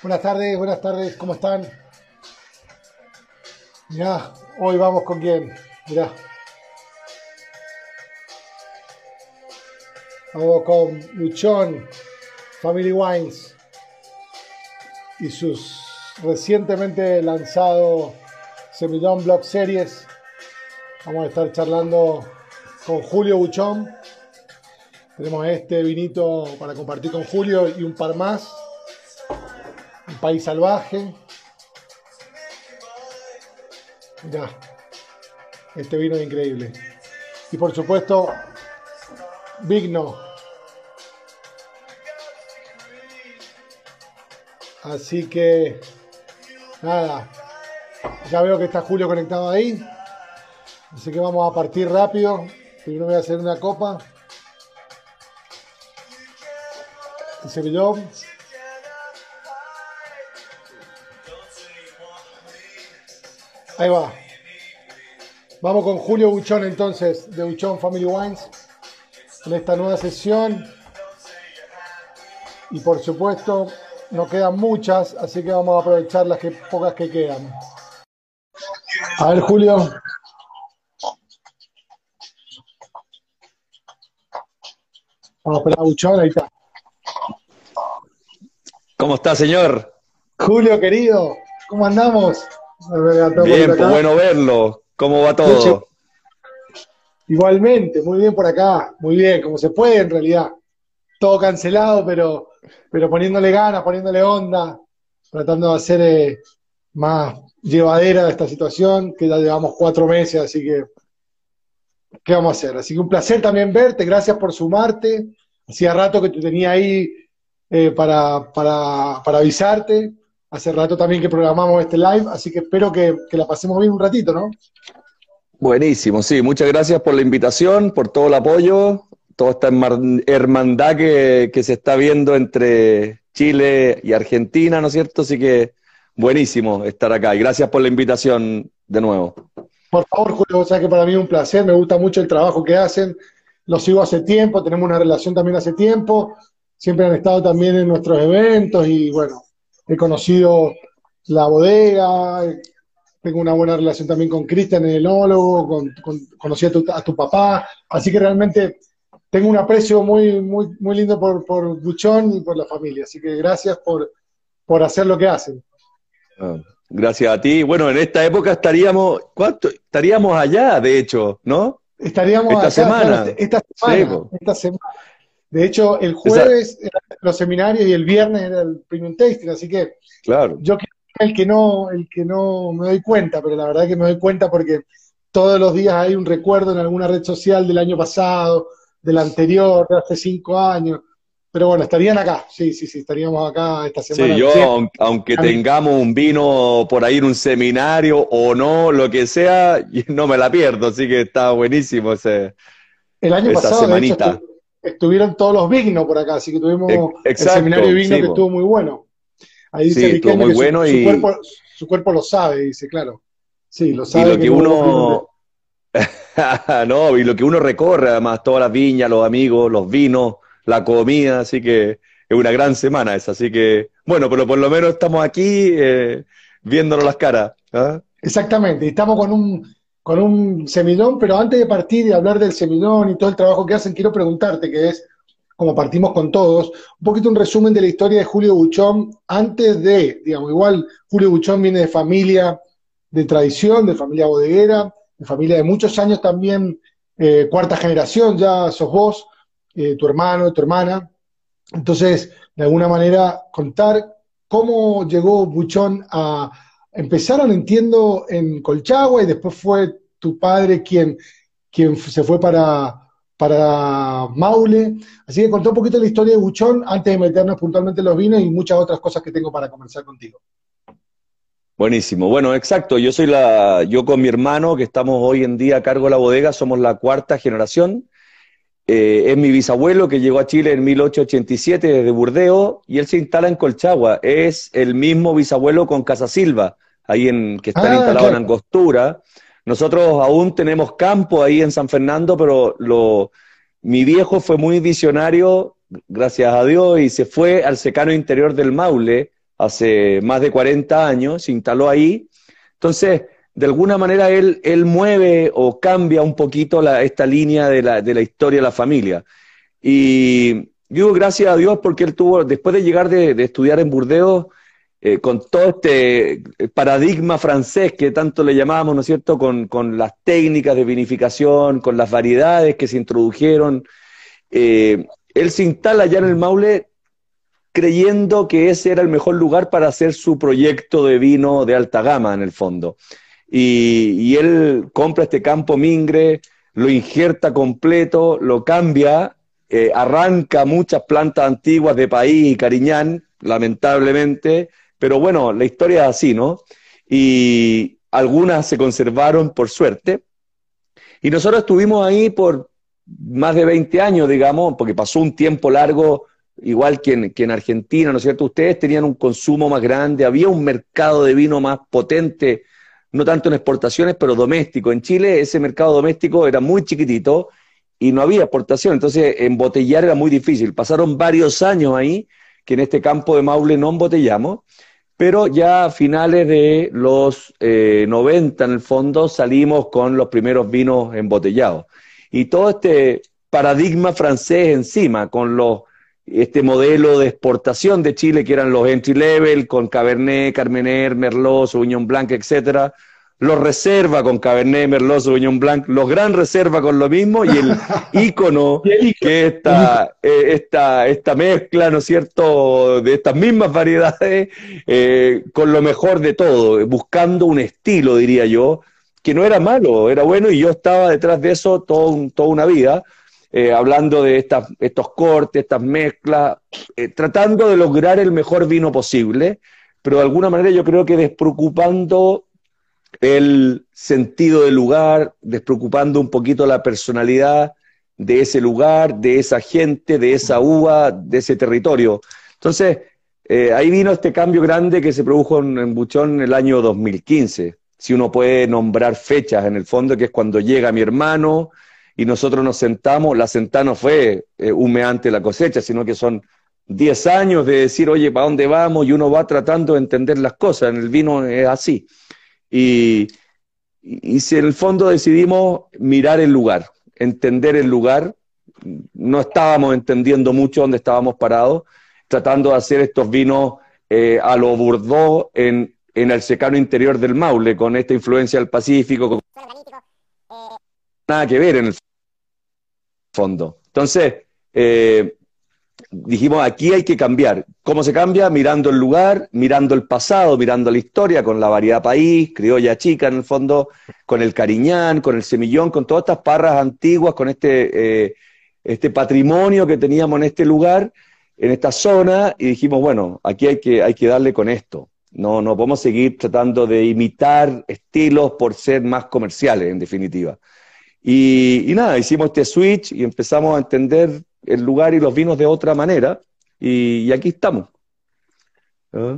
Buenas tardes, buenas tardes, ¿cómo están? Mirá, hoy vamos con quién, mirá. Vamos con Luchón, Family Wines y sus recientemente lanzado Semillón Block Series. Vamos a estar charlando con Julio Buchón. Tenemos este vinito para compartir con Julio y un par más. País salvaje. Mirá, este vino es increíble. Y por supuesto, Vigno. Así que, nada, ya veo que está Julio conectado ahí. Así que vamos a partir rápido. Primero voy a hacer una copa. El semillón. Ahí va. Vamos con Julio Buchón entonces, de Buchón Family Wines, en esta nueva sesión. Y por supuesto, nos quedan muchas, así que vamos a aprovechar las que, pocas que quedan. A ver, Julio. Vamos a esperar a Buchón, ahí está. ¿Cómo está, señor? Julio, querido, ¿cómo andamos? Bien, pues bueno verlo. ¿Cómo va todo? Igualmente, muy bien por acá, muy bien, como se puede en realidad. Todo cancelado, pero, pero poniéndole ganas, poniéndole onda, tratando de hacer eh, más llevadera esta situación, que ya llevamos cuatro meses, así que, ¿qué vamos a hacer? Así que un placer también verte, gracias por sumarte. Hacía rato que te tenía ahí eh, para, para, para avisarte. Hace rato también que programamos este live, así que espero que, la pasemos bien un ratito, ¿no? Buenísimo, sí. Muchas gracias por la invitación, por todo el apoyo, toda esta hermandad que, que se está viendo entre Chile y Argentina, ¿no es cierto? Así que buenísimo estar acá y gracias por la invitación de nuevo. Por favor, Julio, sabes que para mí es un placer, me gusta mucho el trabajo que hacen, lo sigo hace tiempo, tenemos una relación también hace tiempo, siempre han estado también en nuestros eventos y bueno, he conocido la bodega, tengo una buena relación también con Cristian, el enólogo, con, conocí a tu, papá, así que realmente tengo un aprecio muy, muy, muy lindo por, por Buchón y por la familia, así que gracias por, por hacer lo que hacen. Ah, gracias a ti. Bueno, en esta época estaríamos, ¿cuánto? Estaríamos allá, de hecho, ¿no? Estaríamos esta semana. esta semana, esta semana. De hecho, el jueves eran los seminarios y el viernes era el premium tasting, así que claro. yo el que no, el que no me doy cuenta, pero la verdad que me doy cuenta porque todos los días hay un recuerdo en alguna red social del año pasado, del anterior, de hace cinco años. Pero bueno, estarían acá, sí, sí, sí, estaríamos acá esta semana. Sí, yo, aunque tengamos un vino por ahí en un seminario o no, lo que sea, no me la pierdo, así que está buenísimo ese, el año esa pasado, semanita estuvieron todos los Vignos por acá, así que tuvimos el seminario de Vigno que estuvo muy bueno. Ahí dice sí, muy bueno su, y... cuerpo, su cuerpo lo sabe, dice, claro. Sí, lo sabe. Y lo que, uno... no, y lo que uno recorre, además, todas las viñas, los amigos, los vinos, la comida, así que es una gran semana esa, así que, bueno, pero por lo menos estamos aquí eh, viéndonos las caras. ¿ah? Exactamente, y estamos con un con un semillón, pero antes de partir y hablar del semillón y todo el trabajo que hacen, quiero preguntarte, que es, como partimos con todos, un poquito un resumen de la historia de Julio Buchón antes de, digamos, igual Julio Buchón viene de familia de tradición, de familia bodeguera, de familia de muchos años también, eh, cuarta generación, ya sos vos, eh, tu hermano, tu hermana. Entonces, de alguna manera, contar cómo llegó Buchón a empezaron, entiendo, en Colchagua y después fue tu padre quien, quien se fue para, para Maule. Así que contó un poquito la historia de Buchón antes de meternos puntualmente en los vinos y muchas otras cosas que tengo para conversar contigo. Buenísimo. Bueno, exacto. Yo soy la, yo con mi hermano, que estamos hoy en día a cargo de la bodega, somos la cuarta generación. Eh, es mi bisabuelo que llegó a Chile en 1887 desde Burdeo y él se instala en Colchagua. Es el mismo bisabuelo con Casa Silva, ahí en, que están ah, instalados en Angostura. Nosotros aún tenemos campo ahí en San Fernando, pero lo, mi viejo fue muy visionario, gracias a Dios, y se fue al secano interior del Maule hace más de 40 años, se instaló ahí. Entonces, de alguna manera él, él mueve o cambia un poquito esta línea de la, de la, historia de la familia. Y digo gracias a Dios porque él tuvo, después de llegar de, estudiar en Burdeos, eh, con todo este eh, paradigma francés que tanto le llamábamos, ¿no es cierto?, con, con las técnicas de vinificación, con las variedades que se introdujeron, eh, él se instala ya en el Maule creyendo que ese era el mejor lugar para hacer su proyecto de vino de alta gama, en el fondo y, él compra este campo Mingre, lo injerta completo, lo cambia, eh, arranca muchas plantas antiguas de país y Cariñán, lamentablemente, pero bueno, la historia es así, ¿no? Y algunas se conservaron por suerte. Y nosotros estuvimos ahí por más de 20 años, digamos, porque pasó un tiempo largo, igual que en, que en Argentina, ¿no es cierto? Ustedes tenían un consumo más grande, había un mercado de vino más potente no tanto en exportaciones, pero doméstico. En Chile ese mercado doméstico era muy chiquitito y no había exportación, entonces embotellar era muy difícil. Pasaron varios años ahí que en este campo de Maule no embotellamos, pero ya a finales de los 90 eh, en el fondo salimos con los primeros vinos embotellados. Y todo este paradigma francés encima, con los este modelo de exportación de Chile, que eran los entry level, con Cabernet, Carmener, Merlot, Sauvignon Blanc, etcétera, los reserva con Cabernet, Merlot, Sauvignon Blanc, los gran reserva con lo mismo, y el ícono, que es esta, eh, esta, esta mezcla, ¿no es cierto?, de estas mismas variedades, eh, con lo mejor de todo, buscando un estilo, diría yo, que no era malo, era bueno, y yo estaba detrás de eso todo, toda una vida, eh, hablando de estas, estos cortes, estas mezclas, eh, tratando de lograr el mejor vino posible, pero de alguna manera yo creo que despreocupando el sentido del lugar, despreocupando un poquito la personalidad de ese lugar, de esa gente, de esa uva, de ese territorio. Entonces, eh, ahí vino este cambio grande que se produjo en, en Buchón en el año 2015. Si uno puede nombrar fechas en el fondo, que es cuando llega mi hermano, y nosotros nos sentamos, la sentada no fue eh, humeante la cosecha, sino que son 10 años de decir, oye, ¿para dónde vamos? Y uno va tratando de entender las cosas, en el vino es así. Y, y si en el fondo decidimos mirar el lugar, entender el lugar, no estábamos entendiendo mucho dónde estábamos parados, tratando de hacer estos vinos eh, a lo Bordeaux en, en el secano interior del Maule, con esta influencia del Pacífico. Con... Nada que ver en el fondo. Entonces, eh, dijimos, aquí hay que cambiar. ¿Cómo se cambia? Mirando el lugar, mirando el pasado, mirando la historia, con la variedad país, criolla chica en el fondo, con el cariñán, con el semillón, con todas estas parras antiguas, con este, eh, este patrimonio que teníamos en este lugar, en esta zona, y dijimos, bueno, aquí hay que, hay que darle con esto. No, no podemos seguir tratando de imitar estilos por ser más comerciales, en definitiva. Y, nada, hicimos este switch y empezamos a entender el lugar y los vinos de otra manera. Y, aquí estamos. ¿Ah?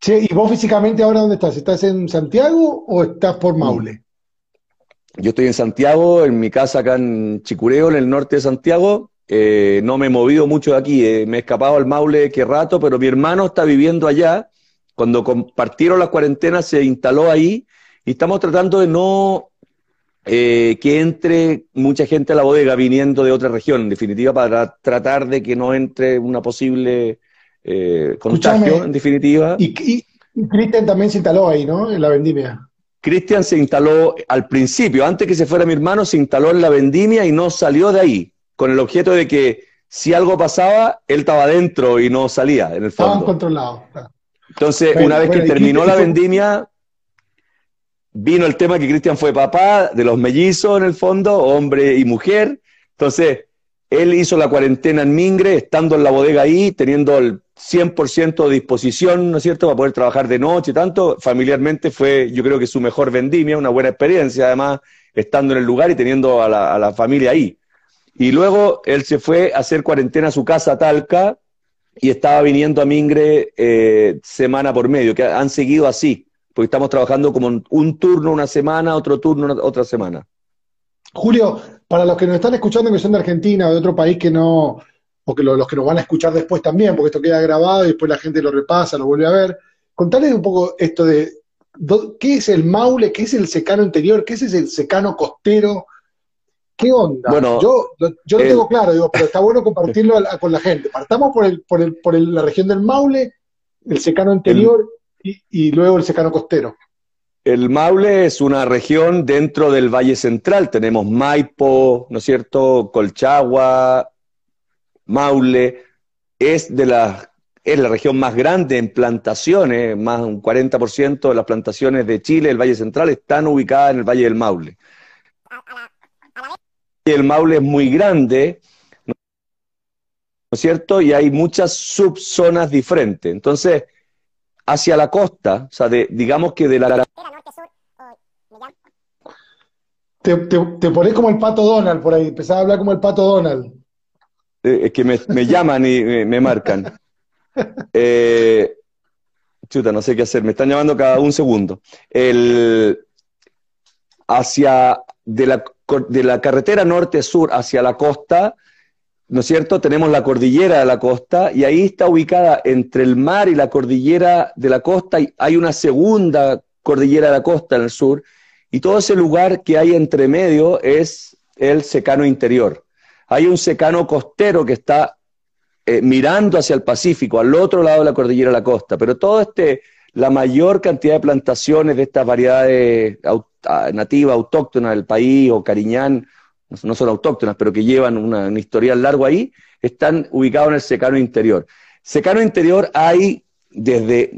Che, ¿y vos físicamente ahora dónde estás? ¿Estás en Santiago o estás por Maule? Yo estoy en Santiago, en mi casa acá en Chicureo, en el norte de Santiago. Eh, no me he movido mucho de aquí, eh, me he escapado al Maule qué rato, pero mi hermano está viviendo allá. Cuando compartieron la cuarentena se instaló ahí y estamos tratando de no eh, que entre mucha gente a la bodega viniendo de otra región, en definitiva, para tratar de que no entre una posible eh, contagio, en definitiva. Y, Cristian también se instaló ahí, ¿no? En la vendimia. Cristian se instaló al principio, antes que se fuera mi hermano, se instaló en la vendimia y no salió de ahí, con el objeto de que si algo pasaba, él estaba dentro y no salía, en el fondo. Estaban controlados. Entonces, una vez que terminó la vendimia, vino el tema que Cristian fue papá de los mellizos en el fondo, hombre y mujer. Entonces, él hizo la cuarentena en Mingre, estando en la bodega ahí, teniendo el 100% de disposición, ¿no es cierto?, para poder trabajar de noche y tanto. Familiarmente fue, yo creo que su mejor vendimia, una buena experiencia, además, estando en el lugar y teniendo a la, familia ahí. Y luego él se fue a hacer cuarentena a su casa, Talca, y estaba viniendo a Mingre eh, semana por medio, que han seguido así porque estamos trabajando como un turno una semana, otro turno otra semana. Julio, para los que nos están escuchando que son de Argentina o de otro país que no, o que los que nos van a escuchar después también, porque esto queda grabado y después la gente lo repasa, lo vuelve a ver. Contales un poco esto de qué es el Maule, qué es el secano interior, qué es el secano costero, qué onda. Bueno, yo, yo lo tengo claro, digo, pero está bueno compartirlo con la gente. Partamos por, el, por, el, por la región del Maule, el secano interior y, luego el secano costero. El Maule es una región dentro del Valle Central. Tenemos Maipo, ¿no es cierto? Colchagua, Maule. Es de las es la región más grande en plantaciones, más un 40% de las plantaciones de Chile, el Valle Central, están ubicadas en el Valle del Maule. El Maule es muy grande, ¿no es cierto? Y hay muchas subzonas diferentes. Entonces, hacia la costa, o sea, digamos que de la... Te, te, pones como el pato Donald por ahí, empezás a hablar como el pato Donald. Eh, es que me, llaman y me marcan. Eh, chuta, no sé qué hacer, me están llamando cada un segundo. El, hacia, de la, de la carretera norte-sur hacia la costa, ¿no es cierto? Tenemos la cordillera de la costa y ahí está ubicada entre el mar y la cordillera de la costa, y hay una segunda cordillera de la costa en el sur, y todo ese lugar que hay entre medio es el secano interior. Hay un secano costero que está eh, mirando hacia el Pacífico, al otro lado de la cordillera de la costa, pero todo este, la mayor cantidad de plantaciones de estas variedades nativas, autóctonas del país, o cariñán, no son autóctonas, pero que llevan una, un historial largo ahí, están ubicados en el secano interior. Secano interior hay desde,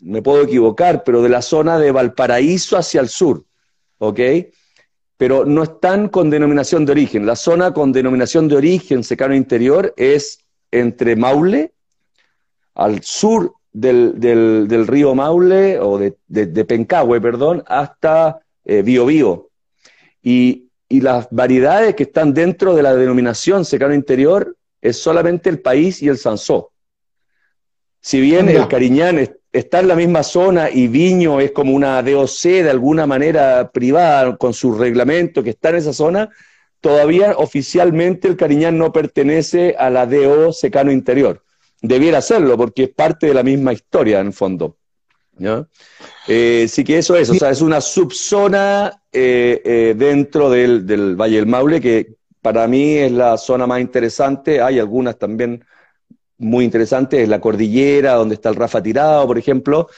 me puedo equivocar, pero de la zona de Valparaíso hacia el sur, ¿ok? Pero no están con denominación de origen. La zona con denominación de origen secano interior es entre Maule, al sur del, río Maule, o de, de, Pencahue, perdón, hasta eh, Biobío. Y, las variedades que están dentro de la denominación secano interior es solamente el país y el Sansó. Si bien el Cariñán está en la misma zona y Viño es como una DOC de alguna manera privada con su reglamento que está en esa zona, todavía oficialmente el Cariñán no pertenece a la DO Secano Interior. Debiera hacerlo porque es parte de la misma historia en el fondo. Eh, sí que eso es, o sea, es una subzona eh, eh, dentro del, del, Valle del Maule que para mí es la zona más interesante. Hay algunas también muy interesantes, es la cordillera, donde está el Rafa Tirado, por ejemplo.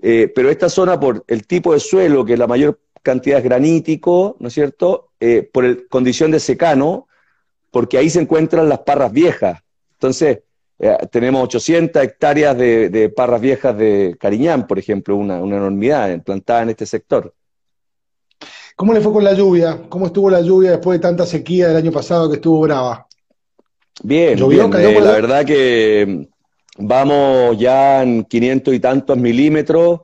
pero esta zona, por el tipo de suelo, que la mayor cantidad es granítico, ¿no es cierto? Eh, por el, condición de secano, porque ahí se encuentran las parras viejas. Entonces, eh, tenemos 800 hectáreas de, parras viejas de Cariñán, por ejemplo, una, enormidad plantada en este sector. ¿Cómo le fue con la lluvia? ¿Cómo estuvo la lluvia después de tanta sequía del año pasado que estuvo brava? Bien, bien. Eh, la verdad que vamos ya en 500 y tantos milímetros.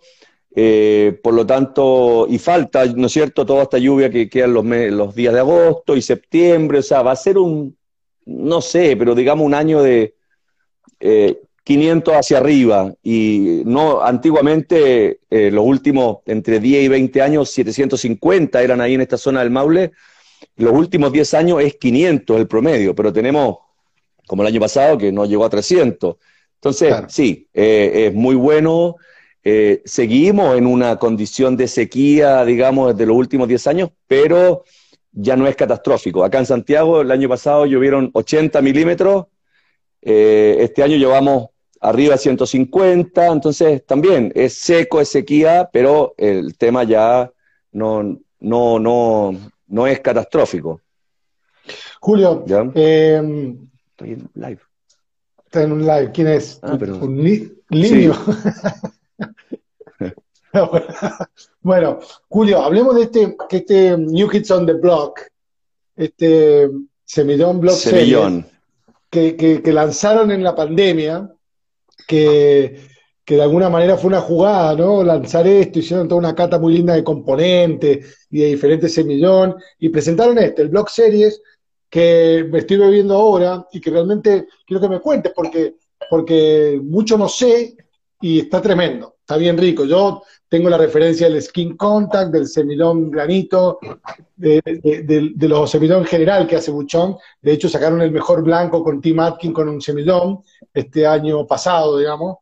Eh, por lo tanto, y falta, ¿no es cierto?, toda esta lluvia que queda los, los días de agosto y septiembre, o sea, va a ser un, no sé, pero digamos un año de 500 eh, hacia arriba, y no, antiguamente, eh, los últimos, entre 10 y 20 años, 750 eran ahí en esta zona del Maule, los últimos 10 años es 500 el promedio, pero tenemos, como el año pasado, que no llegó a 300. Entonces, sí, es muy bueno. Eh, seguimos en una condición de sequía, digamos, desde los últimos 10 años, pero ya no es catastrófico. Acá en Santiago el año pasado llovieron 80 milímetros, eh, este año llevamos arriba de 150, entonces también es seco, es sequía, pero el tema ya no, no, no, no es catastrófico. Julio, eh, estoy en live. Está en un live. ¿Quién es? Ah, un niño. bueno, Julio, hablemos de este, que este New Kids on the Block, este Semillón Block Semillón. Que, lanzaron en la pandemia, que, que, de alguna manera fue una jugada, ¿no? Lanzar esto, hicieron toda una cata muy linda de componentes y de diferentes semillón, y presentaron este, el Block Series, que me estoy bebiendo ahora y que realmente quiero que me cuentes porque, porque mucho no sé y está tremendo. está bien rico. Yo tengo la referencia del skin contact, del semillón granito, de, los semillón general que hace Buchón. De hecho, sacaron el mejor blanco con Tim Atkin con un semillón este año pasado, digamos.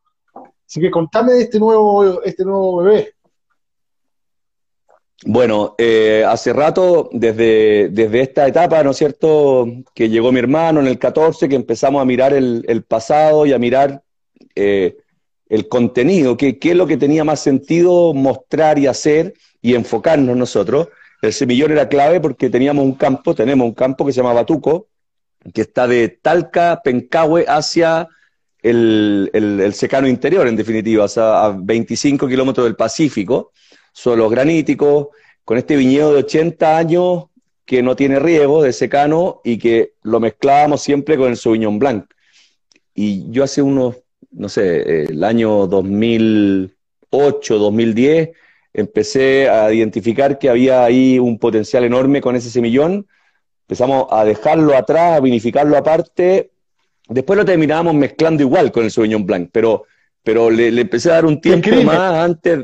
Así que contame de este nuevo, este nuevo bebé. Bueno, eh, hace rato, desde, desde esta etapa, ¿no es cierto?, que llegó mi hermano en el 14, que empezamos a mirar el, pasado y a mirar eh, el contenido, qué es lo que tenía más sentido mostrar y hacer y enfocarnos nosotros. El semillón era clave porque teníamos un campo, tenemos un campo que se llama Batuco, que está de Talca, Pencahue, hacia el, el, secano interior, en definitiva, a 25 kilómetros del Pacífico, suelos graníticos, con este viñedo de 80 años que no tiene riego, de secano, y que lo mezclábamos siempre con el Sauvignon Blanc. Y yo hace unos, no sé, el año 2008, 2010, empecé a identificar que había ahí un potencial enorme con ese semillón. Empezamos a dejarlo atrás, a vinificarlo aparte Después lo terminábamos mezclando igual con el Sauvignon Blanc, pero, pero le, empecé a dar un tiempo más antes,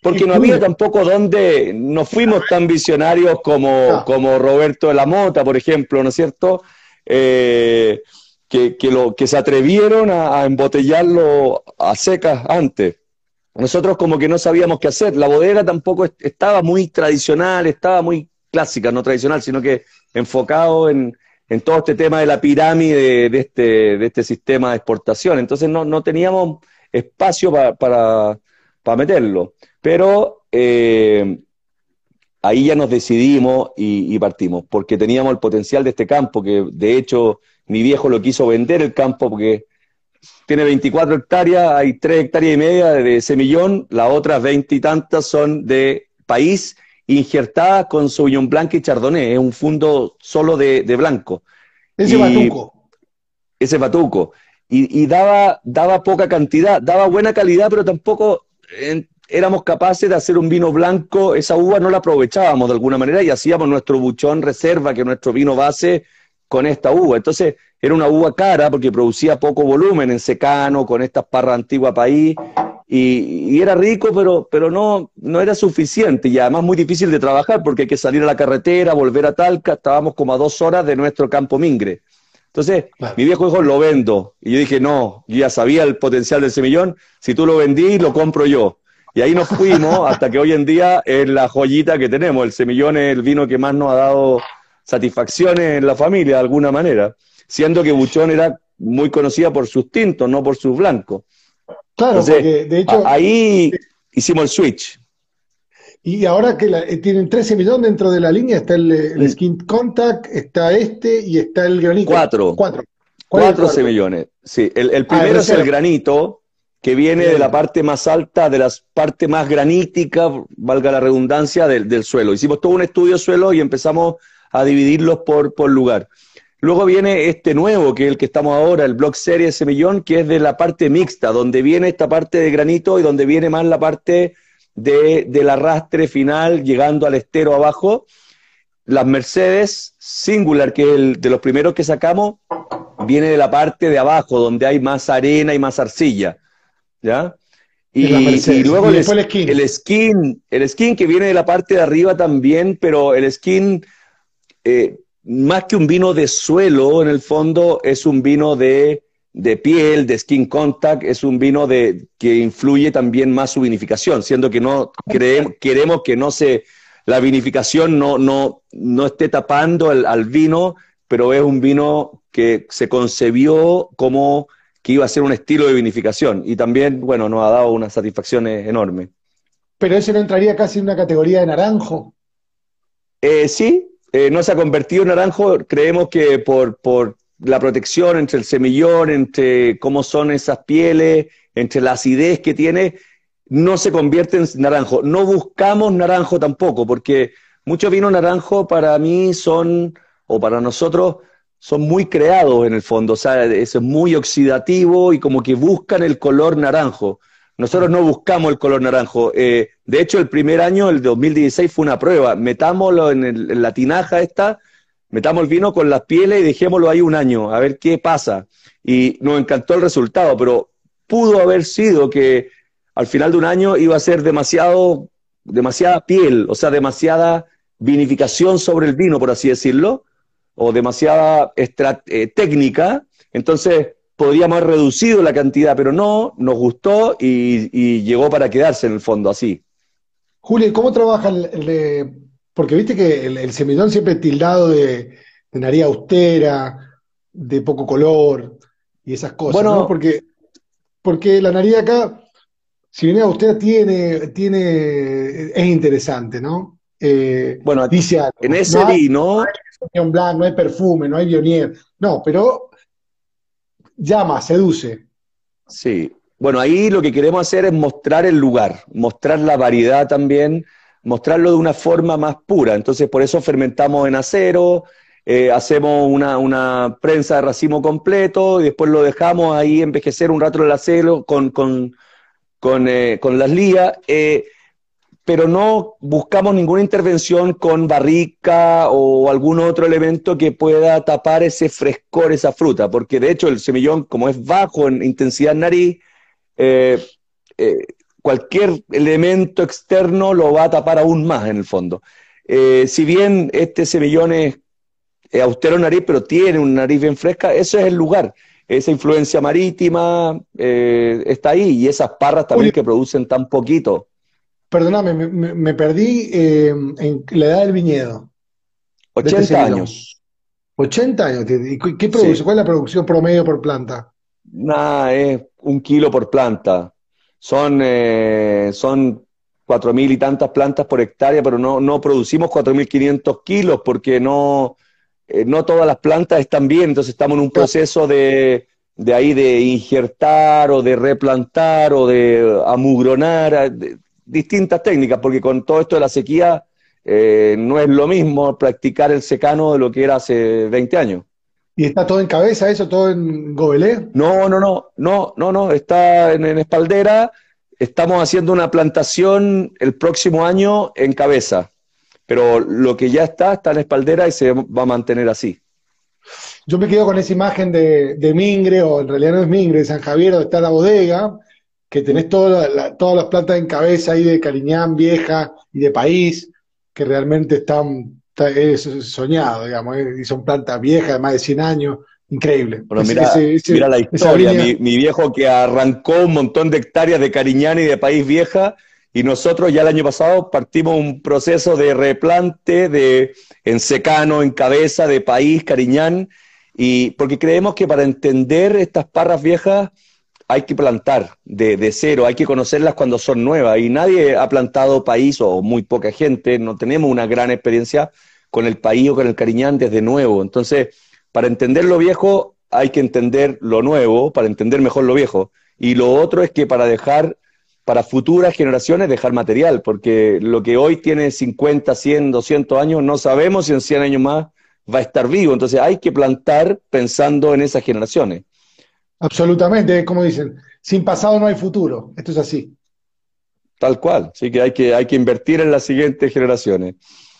porque no había tampoco donde, no fuimos tan visionarios como, como Roberto de la Mota, por ejemplo, ¿no es cierto? Eh, que, lo, que se atrevieron a, embotellarlo a secas antes. Nosotros como que no sabíamos qué hacer. La bodega tampoco estaba muy tradicional, estaba muy clásica, no tradicional, sino que enfocado en, en todo este tema de la pirámide de, este, de este sistema de exportación. Entonces no, no teníamos espacio para, meterlo. Pero eh, ahí ya nos decidimos y, partimos, porque teníamos el potencial de este campo, que de hecho mi viejo lo quiso vender el campo porque tiene 24 hectáreas, hay 3 hectáreas y media de semillón, las otras 20 y tantas son de país injertada con Sauvignon Blanc y Chardonnay, es un fondo solo de, blanco. Ese batuco. Ese batuco. Y, daba, daba poca cantidad, daba buena calidad, pero tampoco éramos capaces de hacer un vino blanco, esa uva no la aprovechábamos de alguna manera y hacíamos nuestro buchón reserva, que es nuestro vino base, con esta uva. Entonces era una uva cara porque producía poco volumen en secano, con estas parras antiguas país, y, era rico, pero, pero no, no era suficiente y además muy difícil de trabajar porque hay que salir a la carretera, volver a Talca, estábamos como a dos horas de nuestro campo Mingre. Entonces, mi viejo dijo, lo vendo. Y yo dije, no, yo ya sabía el potencial del semillón, si tú lo vendí, lo compro yo. Y ahí nos fuimos hasta que hoy en día es la joyita que tenemos. El semillón es el vino que más nos ha dado satisfacciones en la familia, de alguna manera. Siendo que Buchón era muy conocida por sus tintos, no por sus blancos. Claro, porque de hecho. Ahí hicimos el switch. Y ahora que eh, tienen 13 millones dentro de la línea, está el, Skin Contact, está este y está el granito. Cuatro. Cuatro. Cuatro semillones. Sí, el, ah, primero es el granito, que viene de la parte más alta, de las partes más graníticas, valga la redundancia, del, suelo. Hicimos todo un estudio suelo y empezamos a dividirlos por, por lugar. Luego viene este nuevo, que es el que estamos ahora, el Block Series Semillón, que es de la parte mixta, donde viene esta parte de granito y donde viene más la parte de, del arrastre final llegando al estero abajo. Las Mercedes Singular, que es el de los primeros que sacamos, viene de la parte de abajo, donde hay más arena y más arcilla. ¿Ya? Y, luego el, skin. el, skin. el skin, que viene de la parte de arriba también, pero el skin eh, más que un vino de suelo, en el fondo es un vino de, piel, de skin contact, es un vino de, que influye también más su vinificación, siendo que no queremos que no se, la vinificación no, no, no esté tapando al vino, pero es un vino que se concebió como que iba a ser un estilo de vinificación y también, bueno, nos ha dado una satisfacción enorme. Pero ese no entraría casi en una categoría de naranjo. Eh, sí, eh, no se ha convertido en naranjo, creemos que por, por la protección entre el semillón, entre cómo son esas pieles, entre la acidez que tiene, no se convierte en naranjo. No buscamos naranjo tampoco, porque muchos vinos naranjo para mí son, o para nosotros, son muy creados en el fondo, o sea, es muy oxidativo y como que buscan el color naranjo. Nosotros no buscamos el color naranjo. Eh, de hecho, el primer año, el 2016, fue una prueba. Metámoslo en, la tinaja esta, metamos el vino con las pieles y dejémoslo ahí un año, a ver qué pasa. Y nos encantó el resultado, pero pudo haber sido que al final de un año iba a ser demasiado, demasiada piel, o sea, demasiada vinificación sobre el vino, por así decirlo, o demasiada eh, técnica, entonces podríamos haber reducido la cantidad, pero no, nos gustó y, llegó para quedarse en el fondo, así. Julio, ¿cómo trabaja el, porque viste que el, semillón siempre tildado de, de nariz austera, de poco color y esas cosas, bueno, ¿no? Porque, porque la nariz acá, si viene austera, tiene, tiene, es interesante, ¿no? Eh, bueno, dice en ese vino. No no hay perfume, no hay bionier. No, pero llama, seduce. Sí. Bueno, ahí lo que queremos hacer es mostrar el lugar, mostrar la variedad también, mostrarlo de una forma más pura. Entonces, por eso fermentamos en acero, eh, hacemos una, prensa de racimo completo y después lo dejamos ahí envejecer un rato el acero con, con, con, eh, con las lías pero no buscamos ninguna intervención con barrica o algún otro elemento que pueda tapar ese frescor, esa fruta, porque de hecho el semillón, como es bajo en intensidad nariz, eh, eh, cualquier elemento externo lo va a tapar aún más en el fondo. Eh, si bien este semillón es austero nariz, pero tiene una nariz bien fresca, eso es el lugar. Esa influencia marítima está ahí y esas parras también que producen tan poquito. Perdóname, me, perdí eh, en la edad del viñedo. 80 este años. 80 años. qué produce? ¿Cuál es la producción promedio por planta? Nada, es un kilo por planta. Son, eh, son 4.000 y tantas plantas por hectárea, pero no, no producimos 4.500 kilos porque no, eh, no todas las plantas están bien, entonces estamos en un proceso de, de ahí de injertar o de replantar o de amugronar distintas técnicas, porque con todo esto de la sequía eh, no es lo mismo practicar el secano de lo que era hace 20 años. ¿Y está todo en cabeza eso, todo en gobelé? No, no, no, no, no, no, está en, espaldera. Estamos haciendo una plantación el próximo año en cabeza, pero lo que ya está está en espaldera y se va a mantener así. Yo me quedo con esa imagen de, de Mingre, o en realidad no es Mingre, de San Javier, donde está la bodega, que tenés todas las plantas en cabeza ahí de Cariñán vieja y de país, que realmente están, es soñado, digamos, eh, y son plantas viejas de más de 100 años, increíble. mira, la historia, mi, viejo que arrancó un montón de hectáreas de Cariñán y de país vieja, y nosotros ya el año pasado partimos un proceso de replante de en secano, en cabeza, de país, Cariñán, y porque creemos que para entender estas parras viejas, hay que plantar de, cero, hay que conocerlas cuando son nuevas y nadie ha plantado país o muy poca gente, no tenemos una gran experiencia con el país o con el cariñán desde nuevo. Entonces, para entender lo viejo hay que entender lo nuevo, para entender mejor lo viejo. Y lo otro es que para dejar, para futuras generaciones, dejar material, porque lo que hoy tiene 50, 100, 200 años, no sabemos si en 100 años más va a estar vivo. Entonces hay que plantar pensando en esas generaciones. Absolutamente, como dicen, sin pasado no hay futuro. Esto es así. Tal cual, sí que hay que, hay que invertir en las siguientes generaciones.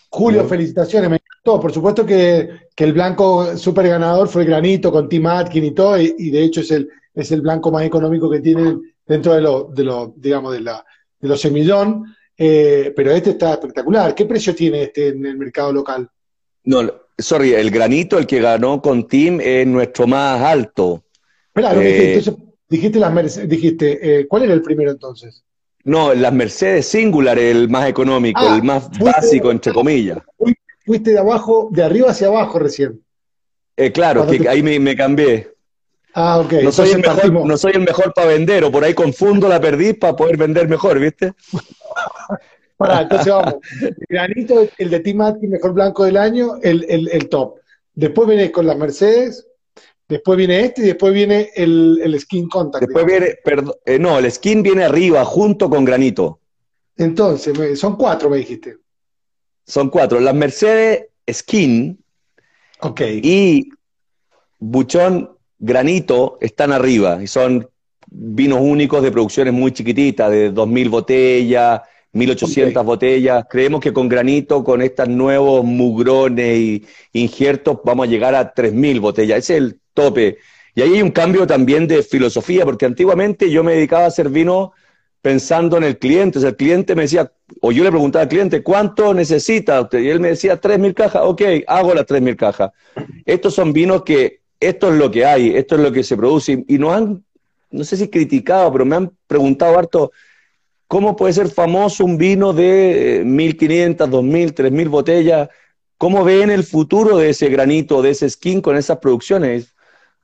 Julio, felicitaciones, me encantó. Por supuesto que, el blanco super ganador fue el granito con Tim Atkin y todo, y, de hecho es el, es el blanco más económico que tienen dentro de lo, de lo digamos, de, la, de los semillón. Eh, pero este está espectacular. ¿Qué precio tiene este en el mercado local? No, sorry, el granito, el que ganó con Tim, es nuestro más alto. Espera, eh, dijiste las Mercedes, dijiste, eh, ¿cuál era el primero entonces? No, las Mercedes Singular, el más económico, ah, el más básico, entre comillas. Fuiste de abajo, de arriba hacia abajo recién. Eh, claro, que ahí me, cambié. Ah, ok. No soy, el mejor, no soy el mejor para vender, o por ahí confundo la perdiz para poder vender mejor, ¿viste? Pará, entonces vamos. El granito, el de Tim mejor blanco del año, el, el, el top. Después vienes con las Mercedes, Después viene este y después viene el, skin contact. Después viene, perdón, eh, no, el skin viene arriba junto con granito. Entonces, son cuatro, me dijiste. Son cuatro. Las Mercedes Skin y Buchón Granito están arriba y son vinos únicos de producciones muy chiquititas, de 2.000 botellas, 1.800 botellas. Creemos que con granito, con estos nuevos mugrones y injertos, vamos a llegar a 3.000 botellas. Ese es el tope. Y ahí hay un cambio también de filosofía, porque antiguamente yo me dedicaba a hacer vino pensando en el cliente. O sea, el cliente me decía, o yo le preguntaba al cliente, ¿cuánto necesita usted? Y él me decía, tres mil cajas, ok, hago las tres mil cajas. Estos son vinos que, esto es lo que hay, esto es lo que se produce. Y nos han, no sé si criticado, pero me han preguntado harto, ¿cómo puede ser famoso un vino de 1.500, 2.000, 3.000 botellas? ¿Cómo ven el futuro de ese granito, de ese skin con esas producciones?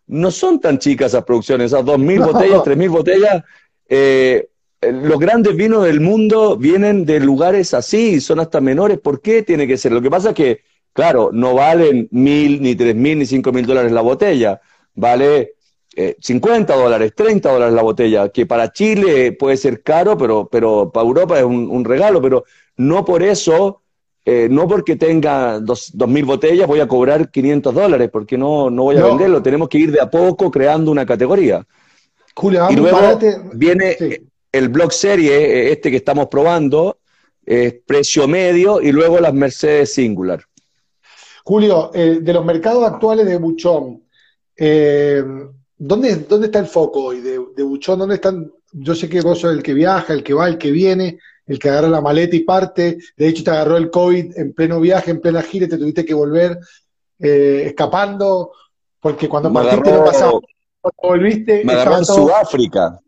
No son tan chicas esas producciones, esas 2.000 botellas, 3.000 botellas. Eh, los grandes vinos del mundo vienen de lugares así, son hasta menores. ¿Por qué tiene que ser? Lo que pasa es que, claro, no valen mil, ni tres mil, ni cinco mil dólares la botella. Vale 50 eh, dólares, 30 dólares la botella, que para Chile puede ser caro, pero, pero para Europa es un regalo, pero no por eso eh, no porque tenga dos, mil botellas voy a cobrar 500 dólares, porque no, no voy a venderlo. Tenemos que ir de a poco creando una categoría. Julio, y luego viene el Block Serie, eh, este que estamos probando, precio medio, y luego las Mercedes Singular. Julio, eh, de los mercados actuales de Buchón, ¿dónde, ¿dónde está el foco hoy de, de Buchón? ¿Dónde están? Yo sé que vos sos el que viaja, el que va, el que viene el que agarra la maleta y parte. De hecho, te agarró el COVID en pleno viaje, en plena gira, y te tuviste que volver eh, escapando, porque cuando me partiste agarró, pasado, cuando volviste. Me agarró en Sudáfrica.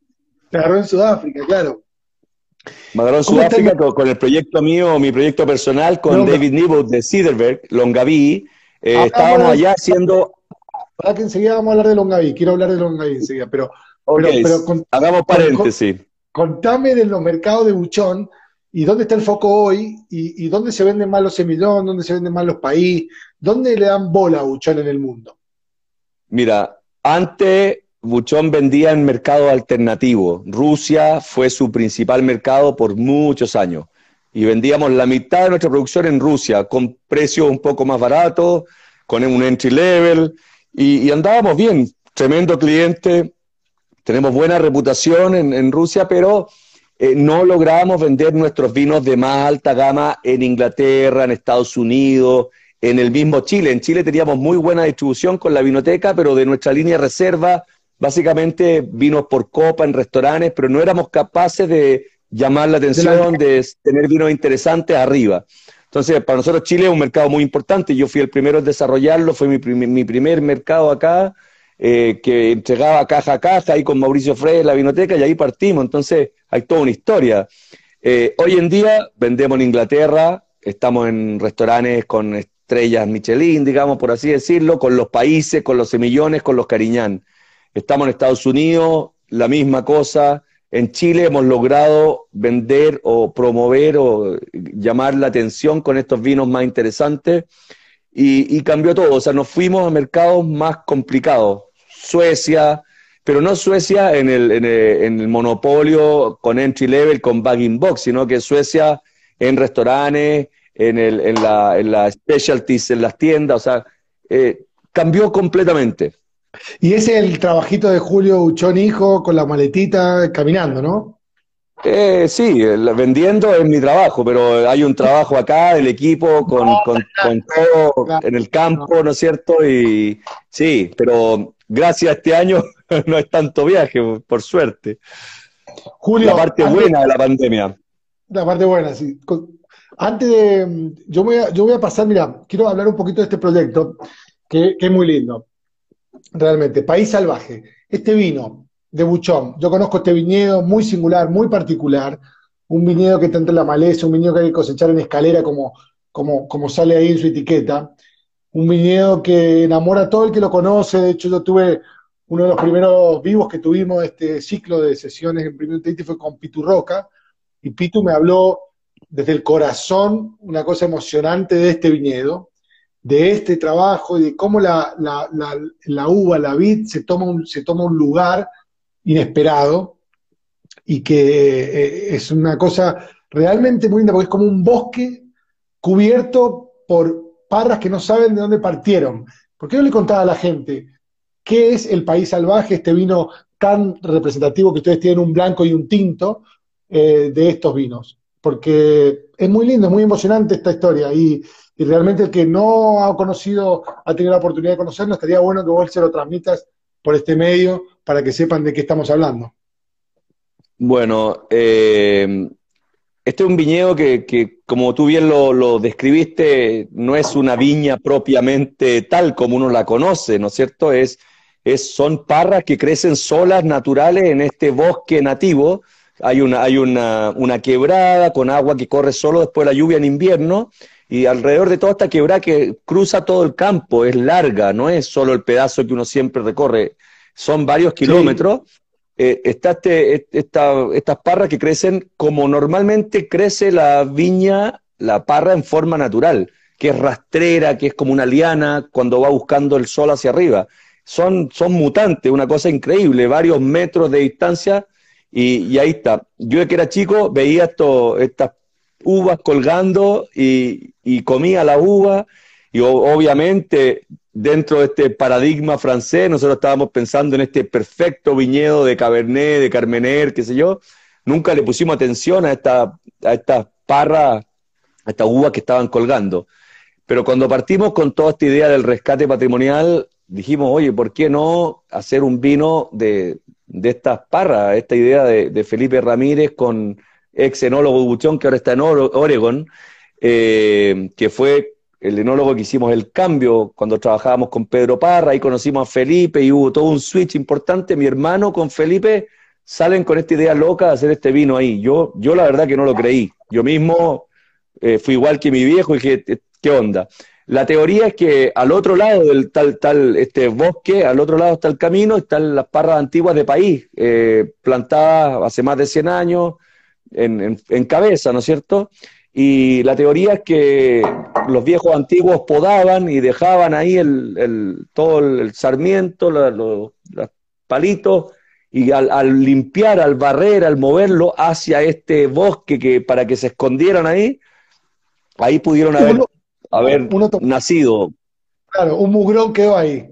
Te agarró en Sudáfrica, claro. Me agarró en Sudáfrica con, el proyecto mío, mi proyecto personal, con David Nibble de Ciderberg, Longaví. Eh, estábamos allá haciendo. Para que enseguida vamos a hablar de Longaví, quiero hablar de Longaví enseguida, pero. hagamos paréntesis contame de los mercados de buchón y dónde está el foco hoy y, dónde se venden más los semillón, dónde se venden más los países, dónde le dan bola a buchón en el mundo. Mira, antes Buchón vendía en mercado alternativo. Rusia fue su principal mercado por muchos años. Y vendíamos la mitad de nuestra producción en Rusia, con precios un poco más baratos, con un entry level, y, y andábamos bien. Tremendo cliente, tenemos buena reputación en, Rusia, pero eh, no logramos vender nuestros vinos de más alta gama en Inglaterra, en Estados Unidos, en el mismo Chile. En Chile teníamos muy buena distribución con la vinoteca, pero de nuestra línea reserva, básicamente vinos por copa en restaurantes, pero no éramos capaces de llamar la atención, de, tener vinos interesantes arriba. Entonces, para nosotros Chile es un mercado muy importante. Yo fui el primero en desarrollarlo, fue mi, mi primer mercado acá. Eh, que entregaba caja a caja ahí con Mauricio Frey en la vinoteca y ahí partimos. Entonces hay toda una historia. Eh, hoy en día vendemos en Inglaterra, estamos en restaurantes con estrellas Michelin, digamos, por así decirlo, con los países, con los semillones, con los cariñán. Estamos en Estados Unidos, la misma cosa. En Chile hemos logrado vender o promover o llamar la atención con estos vinos más interesantes y cambió todo. O sea, nos fuimos a mercados más complicados. Suecia, pero no Suecia en el, en el, monopolio con entry level, con bagging box, sino que Suecia en restaurantes, en, el, en, la, en las specialties, en las tiendas, o sea, eh, cambió completamente. Y ese es el trabajito de Julio Uchón Hijo con la maletita caminando, ¿no? Eh, sí, vendiendo es mi trabajo, pero hay un trabajo acá del equipo con, con, con todo en el campo, ¿no es cierto? Y sí, pero gracias a este año no es tanto viaje, por suerte. Julio, la parte buena de la pandemia. La parte buena, sí. Antes de. Yo voy, a, yo voy a pasar, mira, quiero hablar un poquito de este proyecto, que, es muy lindo. Realmente, País Salvaje. Este vino de Buchón, yo conozco este viñedo muy singular, muy particular. Un viñedo que está entre la maleza, un viñedo que hay que cosechar en escalera, como, como, como sale ahí en su etiqueta un viñedo que enamora a todo el que lo conoce. De hecho, yo tuve uno de los primeros vivos que tuvimos este ciclo de sesiones en Primer Titi fue con Pitu Roca, y Pitu me habló desde el corazón una cosa emocionante de este viñedo, de este trabajo y de cómo la, la, uva, la vid, se toma, un, se toma un lugar inesperado y que eh, es una cosa realmente muy linda, porque es como un bosque cubierto por, parras que no saben de dónde partieron. ¿Por qué no le contaba a la gente qué es el país salvaje, este vino tan representativo que ustedes tienen un blanco y un tinto eh, de estos vinos? Porque es muy lindo, es muy emocionante esta historia y, realmente el que no ha conocido, ha tenido la oportunidad de conocerlo, estaría bueno que vos se lo transmitas por este medio para que sepan de qué estamos hablando. Bueno, eh, este es un viñedo que, como tú bien lo, describiste, no es una viña propiamente tal como uno la conoce, ¿no es cierto? Es, es, son parras que crecen solas, naturales, en este bosque nativo. Hay, una, hay una, una quebrada con agua que corre solo después de la lluvia en invierno, y alrededor de toda esta quebrada que cruza todo el campo, es larga, no es solo el pedazo que uno siempre recorre, son varios kilómetros. Eh, está este, estas parras que crecen como normalmente crece la viña, la parra en forma natural, que es rastrera, que es como una liana cuando va buscando el sol hacia arriba. Son, son mutantes, una cosa increíble, varios metros de distancia, y, ahí está. Yo que era chico veía esto, estas uvas colgando y, y comía la uva, y obviamente dentro de este paradigma francés, nosotros estábamos pensando en este perfecto viñedo de Cabernet, de Carmener, qué sé yo, nunca le pusimos atención a esta, a estas parras, a estas uvas que estaban colgando. Pero cuando partimos con toda esta idea del rescate patrimonial, dijimos, oye, ¿por qué no hacer un vino de, estas parras? Esta idea de, Felipe Ramírez con ex enólogo Buchón, que ahora está en Oregon, eh, que fue el enólogo que hicimos el cambio cuando trabajábamos con Pedro Parra, ahí conocimos a Felipe y hubo todo un switch importante. Mi hermano con Felipe salen con esta idea loca de hacer este vino ahí. Yo, yo la verdad que no lo creí. Yo mismo eh, fui igual que mi viejo y dije, eh, ¿qué onda? La teoría es que al otro lado del tal, tal, este bosque, al otro lado está el camino, están las parras antiguas de país, eh, plantadas hace más de 100 años en, en cabeza, ¿no es cierto? Y la teoría es que los viejos antiguos podaban y dejaban ahí el, todo el, sarmiento, los palitos, y al, limpiar, al barrer, al moverlo hacia este bosque que para que se escondieran ahí, ahí pudieron haber, haber nacido. Claro, un mugrón quedó ahí.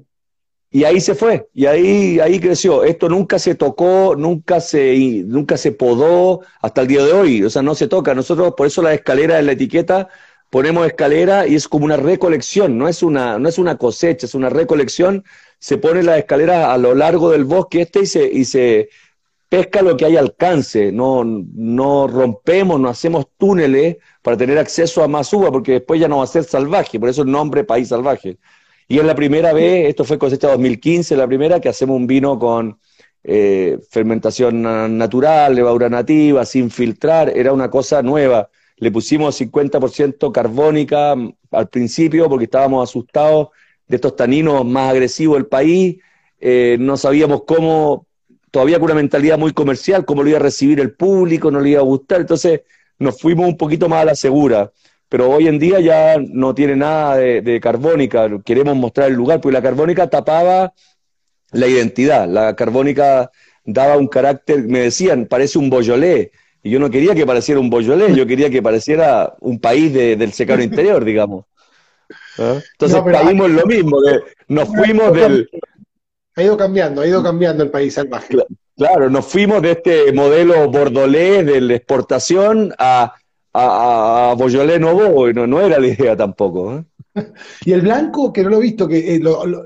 Y ahí se fue, y ahí, ahí creció. Esto nunca se tocó, nunca se, nunca se podó hasta el día de hoy. O sea, no se toca. Nosotros, por eso la escalera en la etiqueta, ponemos escalera y es como una recolección, no es una, no es una cosecha, es una recolección. Se pone la escalera a lo largo del bosque este y se, y se pesca lo que hay alcance. No, no rompemos, no hacemos túneles para tener acceso a más uva, porque después ya no va a ser salvaje. Por eso el nombre País Salvaje. Y es la primera vez, esto fue cosecha 2015, la primera que hacemos un vino con eh, fermentación natural, levadura nativa, sin filtrar, era una cosa nueva. Le pusimos 50% carbónica mm, al principio porque estábamos asustados de estos taninos más agresivos del país. Eh, no sabíamos cómo, todavía con una mentalidad muy comercial, cómo lo iba a recibir el público, no le iba a gustar. Entonces nos fuimos un poquito más a la segura pero hoy en día ya no tiene nada de, carbónica, queremos mostrar el lugar, porque la carbónica tapaba la identidad, la carbónica daba un carácter, me decían, parece un boyolé, y yo no quería que pareciera un boyolé, yo quería que pareciera un país del secano interior, digamos. ¿Ah? Entonces caímos en lo mismo, nos fuimos del... Ha ido cambiando, ha ido cambiando el país salvaje. Claro, nos fuimos de este modelo bordolés de la exportación a a, a Beaujolais no, no, era la idea tampoco. ¿eh? y el blanco, que no lo he visto, que eh,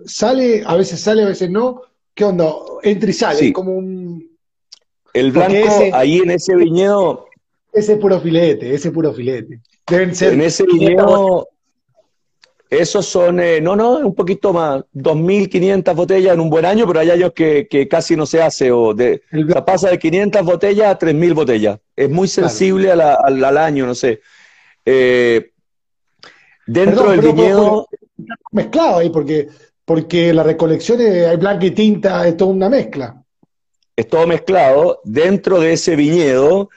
sale, a veces sale, a veces no, ¿qué onda? Entra y sale, como un... El blanco, ahí en ese viñedo... Ese puro filete, ese puro filete. Deben ser... En ese viñedo... Esos son, eh, no, no, un poquito más, 2.500 botellas en un buen año, pero hay años que, casi no se hace, o de, pasa de 500 botellas a 3.000 botellas. Es muy sensible al, año, no sé. Eh, dentro del viñedo... mezclado ahí, porque, porque la recolección hay blanca y tinta, es toda una mezcla. Es todo mezclado. Dentro de ese viñedo,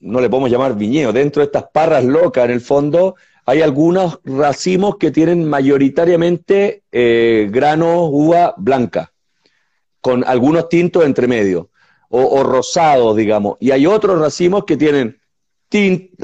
no le podemos llamar viñedo, dentro de estas parras locas en el fondo, hay algunos racimos que tienen mayoritariamente eh, granos uva blanca, con algunos tintos entre medio, o, rosados, digamos. Y hay otros racimos que tienen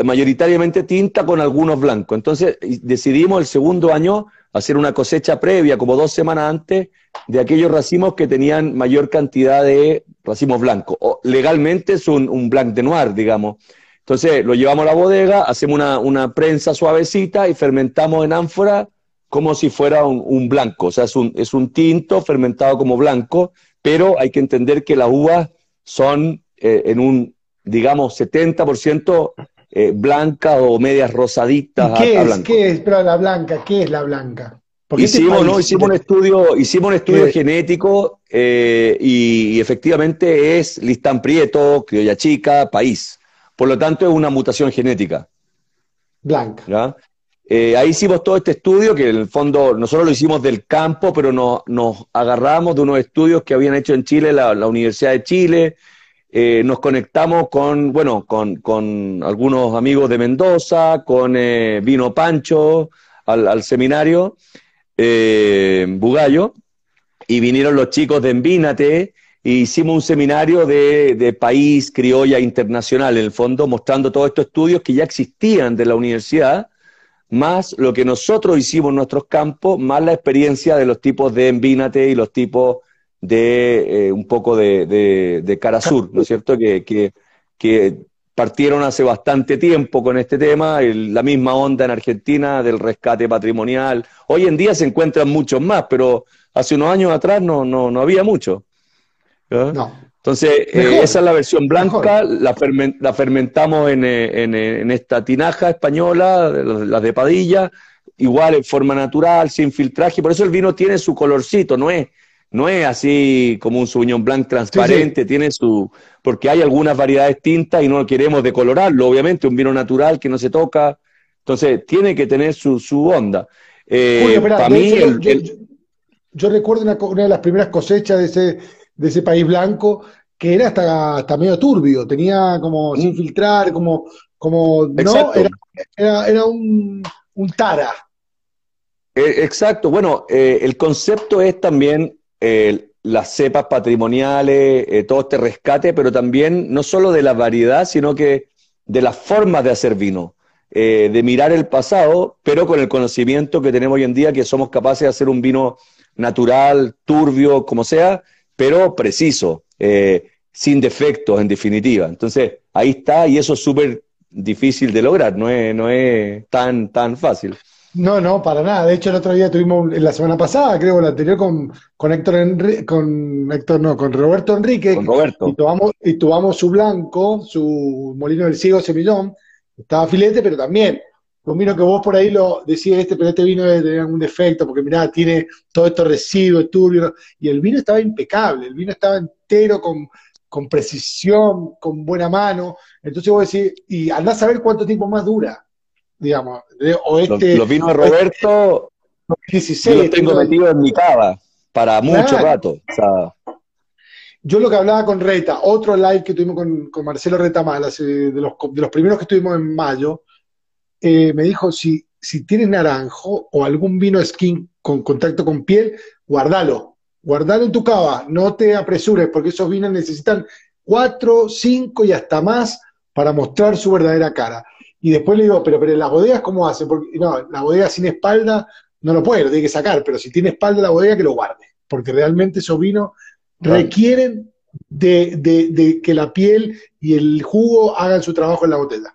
mayoritariamente tinta con algunos blancos. Entonces decidimos el segundo año hacer una cosecha previa, como dos semanas antes, de aquellos racimos que tenían mayor cantidad de racimos blancos. O, legalmente es un, un blanc de noir, digamos. Entonces lo llevamos a la bodega, hacemos una, prensa suavecita y fermentamos en ánfora como si fuera un, blanco. O sea, es un, es un, tinto fermentado como blanco, pero hay que entender que las uvas son eh, en un, digamos, 70% eh, blanca o medias rosaditas. ¿Qué, es, ¿Qué es la blanca? ¿Qué es la blanca? Este hicimos, ¿no? hicimos un estudio, hicimos un estudio genético eh, y, efectivamente es Listán Prieto, Criolla Chica, país. Por lo tanto, es una mutación genética. Blanca. Eh, ahí hicimos todo este estudio, que en el fondo nosotros lo hicimos del campo, pero nos agarramos de unos estudios que habían hecho en Chile, la, Universidad de Chile. Eh, nos conectamos con, bueno, con, con, algunos amigos de Mendoza, con Vino Pancho al, al seminario eh, Bugallo, y vinieron los chicos de Envínate, hicimos un seminario de, país criolla internacional, en el fondo, mostrando todos estos estudios que ya existían de la universidad, más lo que nosotros hicimos en nuestros campos, más la experiencia de los tipos de Envínate y los tipos de eh, un poco de, de, Cara Sur, ¿no es cierto? Que, que, que partieron hace bastante tiempo con este tema, la misma onda en Argentina del rescate patrimonial. Hoy en día se encuentran muchos más, pero hace unos años atrás no, no, no había mucho. Entonces, eh, esa es la versión blanca, la, fermentamos en, eh, en, esta tinaja española, las de Padilla, igual en forma natural, sin filtraje, por eso el vino tiene su colorcito, no es no es así como un Sauvignon Blanc transparente, tiene su... porque hay algunas variedades tintas y no queremos decolorarlo, obviamente, un vino natural que no se toca, entonces tiene que tener su, su onda. Eh, para mí, yo, recuerdo una, de las primeras cosechas de ese, de ese país blanco que era hasta, hasta medio turbio, tenía como sin mm. filtrar, como, como no, era, era, un, un, tara. Eh, exacto, bueno, eh, el concepto es también las cepas patrimoniales, eh, todo este rescate, pero también no solo de la variedad, sino que de las formas de hacer vino, eh, de mirar el pasado, pero con el conocimiento que tenemos hoy en día, que somos capaces de hacer un vino natural, turbio, como sea, pero preciso, eh, sin defectos, en definitiva. Entonces, ahí está, y eso es súper difícil de lograr, no es, no es tan, tan fácil. No, no, para nada. De hecho, el otro día tuvimos, la semana pasada, creo, la anterior, con, con Héctor, con Héctor, no, con Roberto Enrique. Con Roberto. Y tomamos, y tomamos su blanco, su Molino del Ciego Semillón. Estaba filete, pero también un vino que vos por ahí lo decías, este, pero este vino debe tener algún defecto, porque mirá, tiene todo estos residuos, turbio, y el vino estaba impecable, el vino estaba entero, con, con precisión, con buena mano. Entonces vos decís, y andás a ver cuánto tiempo más dura digamos. O este, los, vinos de Roberto, 16, yo los tengo metidos en mi cava para mucho rato. Yo lo que hablaba con Reta, otro live que tuvimos con, Marcelo Reta Malas, de los, de los primeros que estuvimos en mayo, eh, me dijo, si, si tienes naranjo o algún vino skin con contacto con piel, guardalo, guardalo en tu cava, no te apresures, porque esos vinos necesitan cuatro, cinco y hasta más para mostrar su verdadera cara. Y después le digo, pero, pero las bodegas, ¿cómo hacen? Porque, no, la bodega sin espalda no lo puede, lo tiene que sacar, pero si tiene espalda la bodega, que lo guarde. Porque realmente esos vinos requieren de, que la piel y el jugo hagan su trabajo en la botella.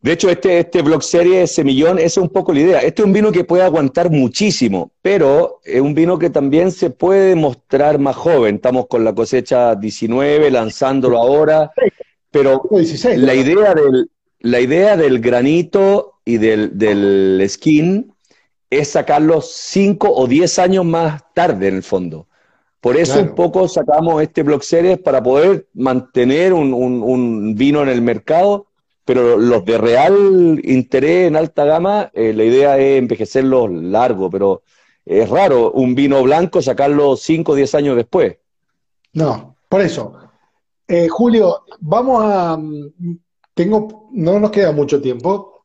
De hecho, este, este blog serie Semillón, esa es un poco la idea. Este es un vino que puede aguantar muchísimo, pero es un vino que también se puede mostrar más joven. Estamos con la cosecha 19, lanzándolo ahora, pero la idea del, la idea del granito y del, skin es sacarlo 5 o 10 años más tarde en el fondo. Por eso un poco sacamos este Block Series para poder mantener un, vino en el mercado, pero los de real interés en alta gama, eh, la idea es envejecerlos largo, pero es raro un vino blanco sacarlo 5 o 10 años después. No, por eso. Eh, Julio, vamos a tengo, no nos queda mucho tiempo,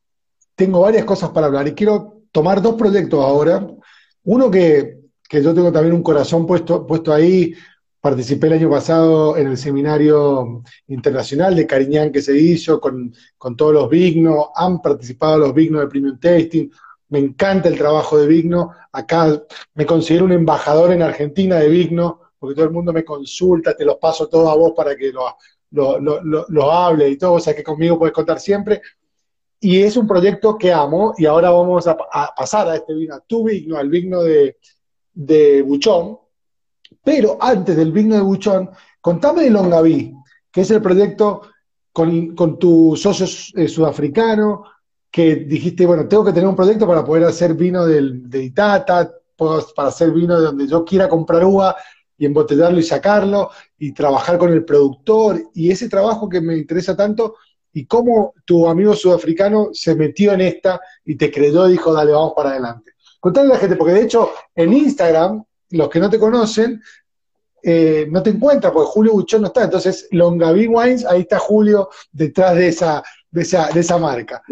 tengo varias cosas para hablar y quiero tomar dos proyectos ahora. Uno que, yo tengo también un corazón puesto, puesto ahí, participé el año pasado en el seminario internacional de Cariñán que se hizo con, todos los Vignos, han participado los Vignos de Premium Tasting, me encanta el trabajo de Vigno, acá me considero un embajador en Argentina de Vigno, porque todo el mundo me consulta, te los paso todos a vos para que lo, lo, hable y todo, o sea que conmigo puedes contar siempre. Y es un proyecto que amo y ahora vamos a, pasar a este vino, a tu vino, al vino de, de Buchón. Pero antes del vino de Buchón, contame de Longaví, que es el proyecto con, tu socio eh, sudafricano, que dijiste, bueno, tengo que tener un proyecto para poder hacer vino de Itata, para hacer vino de donde yo quiera comprar uva y embotellarlo y sacarlo, y trabajar con el productor, y ese trabajo que me interesa tanto, y cómo tu amigo sudafricano se metió en esta y te creyó y dijo, dale, vamos para adelante. Contale a la gente, porque de hecho en Instagram, los que no te conocen, eh, no te encuentras, porque Julio Buchón no está. Entonces, Longaví Wines, ahí está Julio detrás de esa, de esa, de esa marca.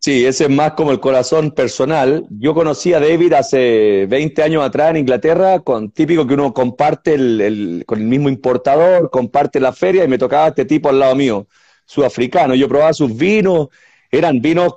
Sí, ese es más como el corazón personal. Yo conocí a David hace 20 años atrás en Inglaterra, con típico que uno comparte el, con el mismo importador, comparte la feria y me tocaba este tipo al lado mío, sudafricano. Yo probaba sus vinos, eran vinos,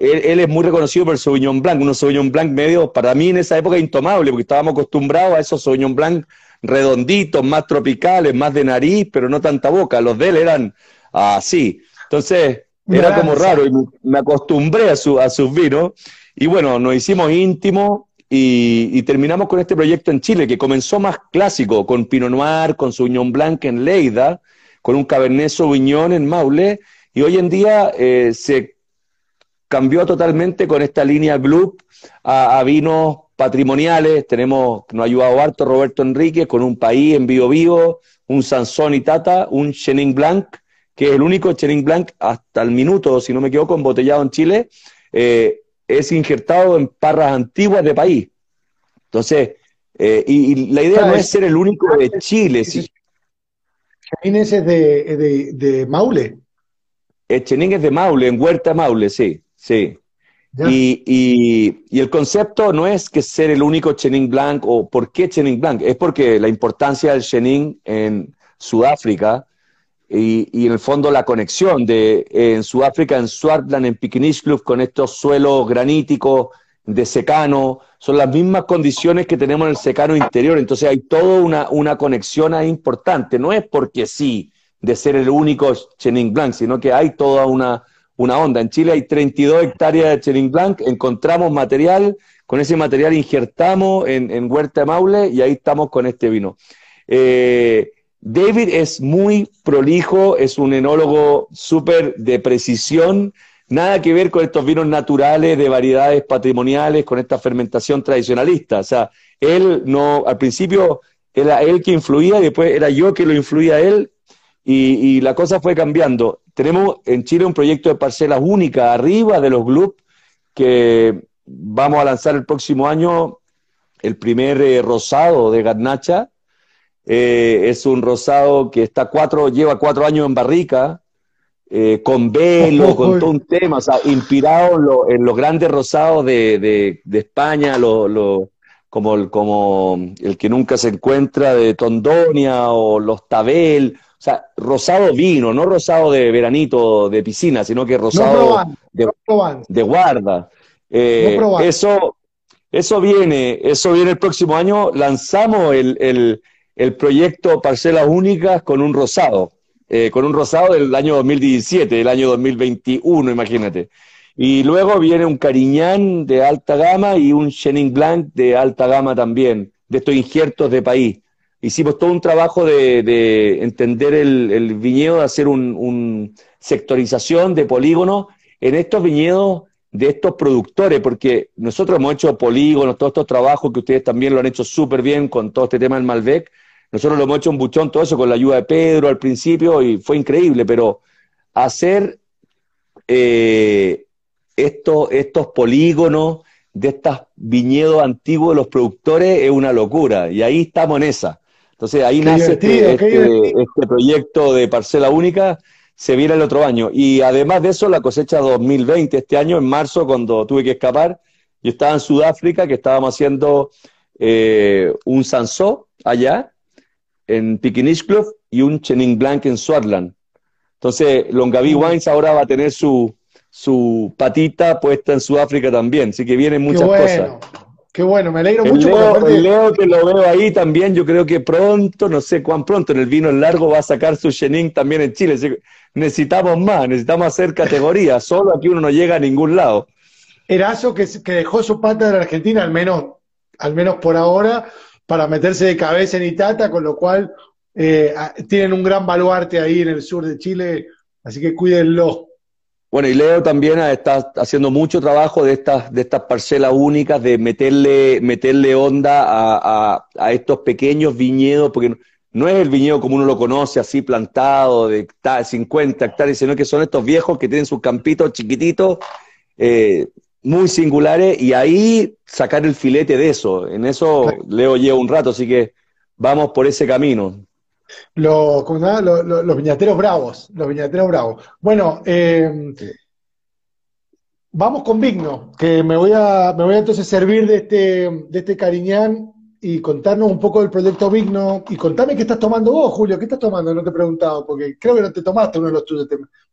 él, es muy reconocido por el Sauvignon Blanc, unos Sauvignon Blanc medio, para mí en esa época intomable, porque estábamos acostumbrados a esos Sauvignon Blanc redonditos, más tropicales, más de nariz, pero no tanta boca. Los de él eran así. Entonces, era como raro y me acostumbré a, su, a sus vinos. Y bueno, nos hicimos íntimos y, terminamos con este proyecto en Chile, que comenzó más clásico, con Pinot Noir, con Sauvignon Blanc en Leida, con un Cabernet Sauvignon en Maule, y hoy en día eh, se cambió totalmente con esta línea Gloop a, a vinos patrimoniales, tenemos, nos ha ayudado harto Roberto Enrique con un país en vivo vivo, un Sansón y Tata, un Chenin Blanc, que es el único Chenin Blanc hasta el minuto, si no me equivoco, embotellado en Chile, eh, es injertado en parras antiguas de país. Entonces, eh, y, la idea no es ser el único de Chile. Chenin es de, de, Maule. El Chenin es de Maule, en Huerta Maule, sí, sí. Y, el concepto no es que ser el único Chenin Blanc o por qué Chenin Blanc, es porque la importancia del Chenin en Sudáfrica y, en el fondo la conexión de en Sudáfrica, en Swartland, en Club con estos suelos graníticos de secano, son las mismas condiciones que tenemos en el secano interior, entonces hay toda una, una conexión ahí importante, no es porque sí de ser el único Chenin Blanc, sino que hay toda una una onda. En Chile hay 32 hectáreas de Chenin Blanc, encontramos material, con ese material injertamos en, Huerta de Maule y ahí estamos con este vino. Eh, David es muy prolijo, es un enólogo súper de precisión, nada que ver con estos vinos naturales de variedades patrimoniales, con esta fermentación tradicionalista. O sea, él no, al principio era él que influía después era yo que lo influía a él y, la cosa fue cambiando. Tenemos en Chile un proyecto de parcelas única arriba de los GLUB que vamos a lanzar el próximo año el primer eh, rosado de Garnacha. Eh, es un rosado que está cuatro, lleva cuatro años en barrica, eh, con velo, con todo un tema, o sea, inspirado en, los grandes rosados de, España, como, el, como el que nunca se encuentra de Tondonia o los Tabel, o sea, rosado vino, no rosado de veranito de piscina, sino que rosado de, guarda. Eh, eso, eso viene, eso viene el próximo año. Lanzamos el, proyecto Parcelas Únicas con un rosado, eh, con un rosado del año 2017, del año 2021, imagínate. Y luego viene un Cariñán de alta gama y un Chenin Blanc de alta gama también, de estos injertos de país hicimos todo un trabajo de, entender el, viñedo, de hacer un, sectorización de polígonos en estos viñedos de estos productores, porque nosotros hemos hecho polígonos, todos estos trabajos que ustedes también lo han hecho súper bien con todo este tema del Malbec. Nosotros lo hemos hecho en Buchón, todo eso con la ayuda de Pedro al principio y fue increíble, pero hacer eh, estos polígonos de estos viñedos antiguos de los productores es una locura y ahí estamos en esa. Entonces ahí nace este, este, este, proyecto de parcela única, se viene el otro año. Y además de eso, la cosecha 2020, este año, en marzo, cuando tuve que escapar, yo estaba en Sudáfrica, que estábamos haciendo eh, un Sansó allá, en Piquinish Club, y un Chenin Blanc en Swartland. Entonces, Longaví mm. Wines ahora va a tener su, su patita puesta en Sudáfrica también, así que vienen muchas cosas. Qué bueno, me alegro mucho. Leo, el Leo que lo veo ahí también, yo creo que pronto, no sé cuán pronto, en el vino largo va a sacar su Chenin también en Chile. Necesitamos más, necesitamos hacer categorías, solo aquí uno no llega a ningún lado. Erazo que, que dejó su pata en Argentina, al menos, al menos por ahora, para meterse de cabeza en Itata, con lo cual eh, tienen un gran baluarte ahí en el sur de Chile, así que cuídenlo. Bueno, y Leo también está haciendo mucho trabajo de estas, de estas parcelas únicas, de meterle, meterle onda a, a, estos pequeños viñedos, porque no es el viñedo como uno lo conoce, así plantado, de 50 hectáreas, sino que son estos viejos que tienen sus campitos chiquititos, eh, muy singulares, y ahí sacar el filete de eso. En eso Leo lleva un rato, así que vamos por ese camino. Los, los viñateros bravos, los viñateros bravos. Bueno, eh, vamos con Vigno, que me voy a, me voy a entonces servir de este, de este cariñán y contarnos un poco del proyecto Vigno. Y contame qué estás tomando vos, Julio, qué estás tomando, no te he preguntado, porque creo que no te tomaste uno de los tuyos.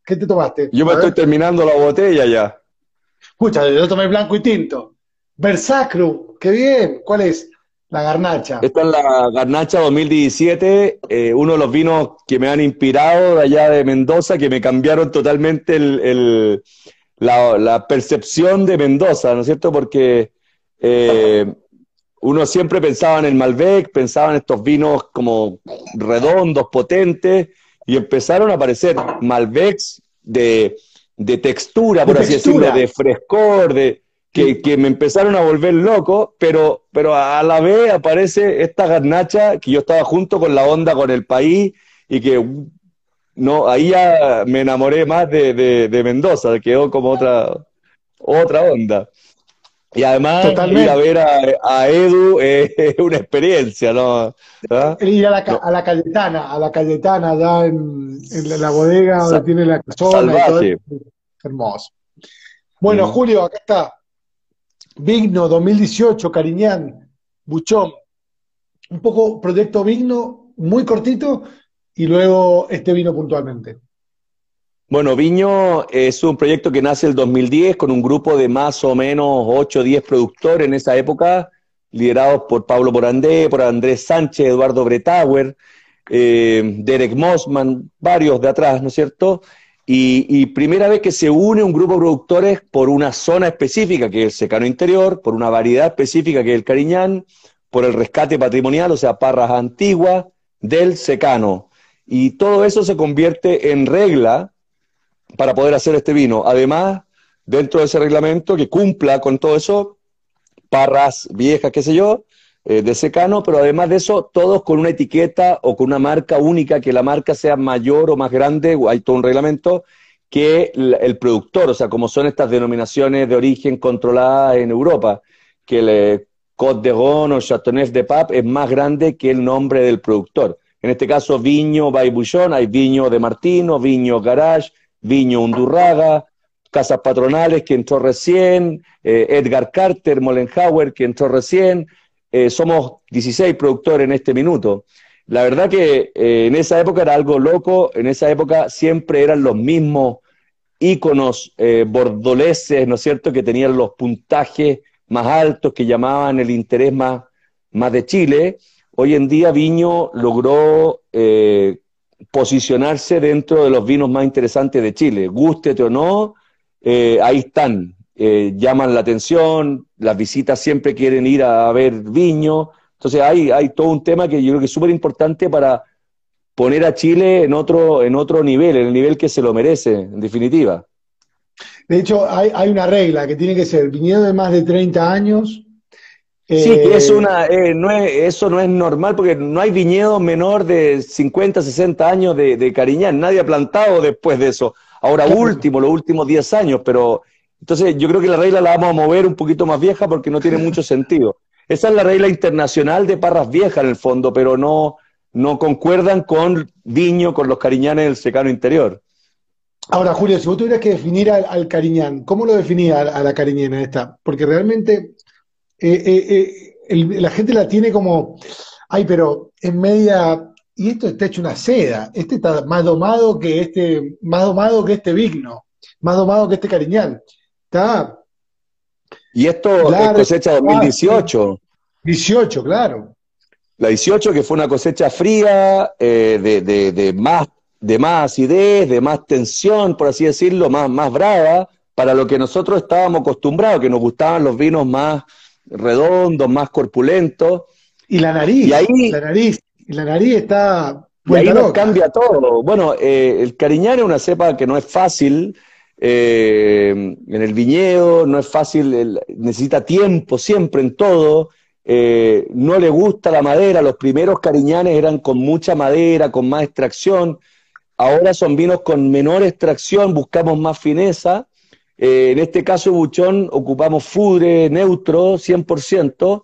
¿Qué te tomaste? Yo me estoy terminando la botella ya. Escucha, yo tomé blanco y tinto. Versacru, qué bien. ¿Cuál es? La garnacha. Esta es la garnacha 2017, eh, uno de los vinos que me han inspirado de allá de Mendoza, que me cambiaron totalmente el, la, percepción de Mendoza, ¿no es cierto? Porque eh, uno siempre pensaba en el Malbec, pensaba en estos vinos como redondos, potentes, y empezaron a aparecer Malbecs de, textura, por así decirlo, de frescor, de, que, me empezaron a volver loco, pero, pero a la vez aparece esta garnacha que yo estaba junto con la onda con el país y que no, ahí ya me enamoré más de, de, Mendoza, quedó como otra, otra onda. Y además ir a ver a, Edu es una experiencia, ¿no? ¿Ah? Ir a la, a la Cayetana, a la Cayetana, allá en, la bodega donde tiene la zona Hermoso. Bueno, mm. Julio, acá está. Vigno 2018, Cariñán, Buchón. Un poco proyecto Vigno, muy cortito, y luego este vino puntualmente. Bueno, Viño es un proyecto que nace el 2010 con un grupo de más o menos 8 o 10 productores en esa época, liderados por Pablo Porandé, por Andrés Sánchez, Eduardo Bretauer, eh, Derek Mossman, varios de atrás, ¿no es cierto? Y, primera vez que se une un grupo de productores por una zona específica, que es el secano interior, por una variedad específica, que es el cariñán, por el rescate patrimonial, o sea, parras antiguas del secano. Y todo eso se convierte en regla para poder hacer este vino. Además, dentro de ese reglamento, que cumpla con todo eso, parras viejas, qué sé yo, eh, de secano, pero además de eso, todos con una etiqueta o con una marca única, que la marca sea mayor o más grande, hay todo un reglamento, que el, productor, o sea, como son estas denominaciones de origen controladas en Europa, que el Côte de Ron o Chateauneuf de Pape es más grande que el nombre del productor. En este caso, Viño Baibullón, hay Viño de Martino, Viño Garage, Viño Undurraga, Casas Patronales, que entró recién, eh, Edgar Carter, Mollenhauer, que entró recién, eh, somos 16 productores en este minuto. La verdad que eh, en esa época era algo loco, en esa época siempre eran los mismos íconos eh, bordoleses, ¿no es cierto?, que tenían los puntajes más altos, que llamaban el interés más, más de Chile. Hoy en día Viño logró posicionarse dentro de los vinos más interesantes de Chile. Gústete o no, ahí están, eh, llaman la atención, las visitas siempre quieren ir a, ver viño. Entonces hay, hay todo un tema que yo creo que es súper importante para poner a Chile en otro, en otro nivel, en el nivel que se lo merece, en definitiva. De hecho, hay, hay una regla que tiene que ser viñedo de más de 30 años. Sí, que es eh, una, eh, no es, eso no es normal porque no hay viñedo menor de 50, 60 años de, de Cariñán, nadie ha plantado después de eso. Ahora último, los últimos 10 años, pero entonces, yo creo que la regla la vamos a mover un poquito más vieja porque no tiene mucho sentido. Esa es la regla internacional de parras viejas en el fondo, pero no, no concuerdan con Viño, con los cariñanes del secano interior. Ahora, Julio, si vos tuvieras que definir al, cariñán, ¿cómo lo definía a, la cariñena esta? Porque realmente eh, eh, eh, la gente la tiene como, ay, pero en media, y esto está hecho una seda, este está más domado que este, más domado que este Vigno, más domado que este cariñán. Está. Y esto es cosecha 2018. 18, claro. La 18 que fue una cosecha fría, eh, de, de, más, de más acidez, de más tensión, por así decirlo, más, más brava, para lo que nosotros estábamos acostumbrados, que nos gustaban los vinos más redondos, más corpulentos. Y la nariz, y ahí, la nariz, y la nariz está y ahí nos cambia todo. Bueno, eh, el Cariñán es una cepa que no es fácil eh, en el viñedo, no es fácil, necesita tiempo siempre en todo. Eh, no le gusta la madera, los primeros cariñanes eran con mucha madera, con más extracción, ahora son vinos con menor extracción, buscamos más fineza. en este caso, Buchón, ocupamos fudre neutro, 100%,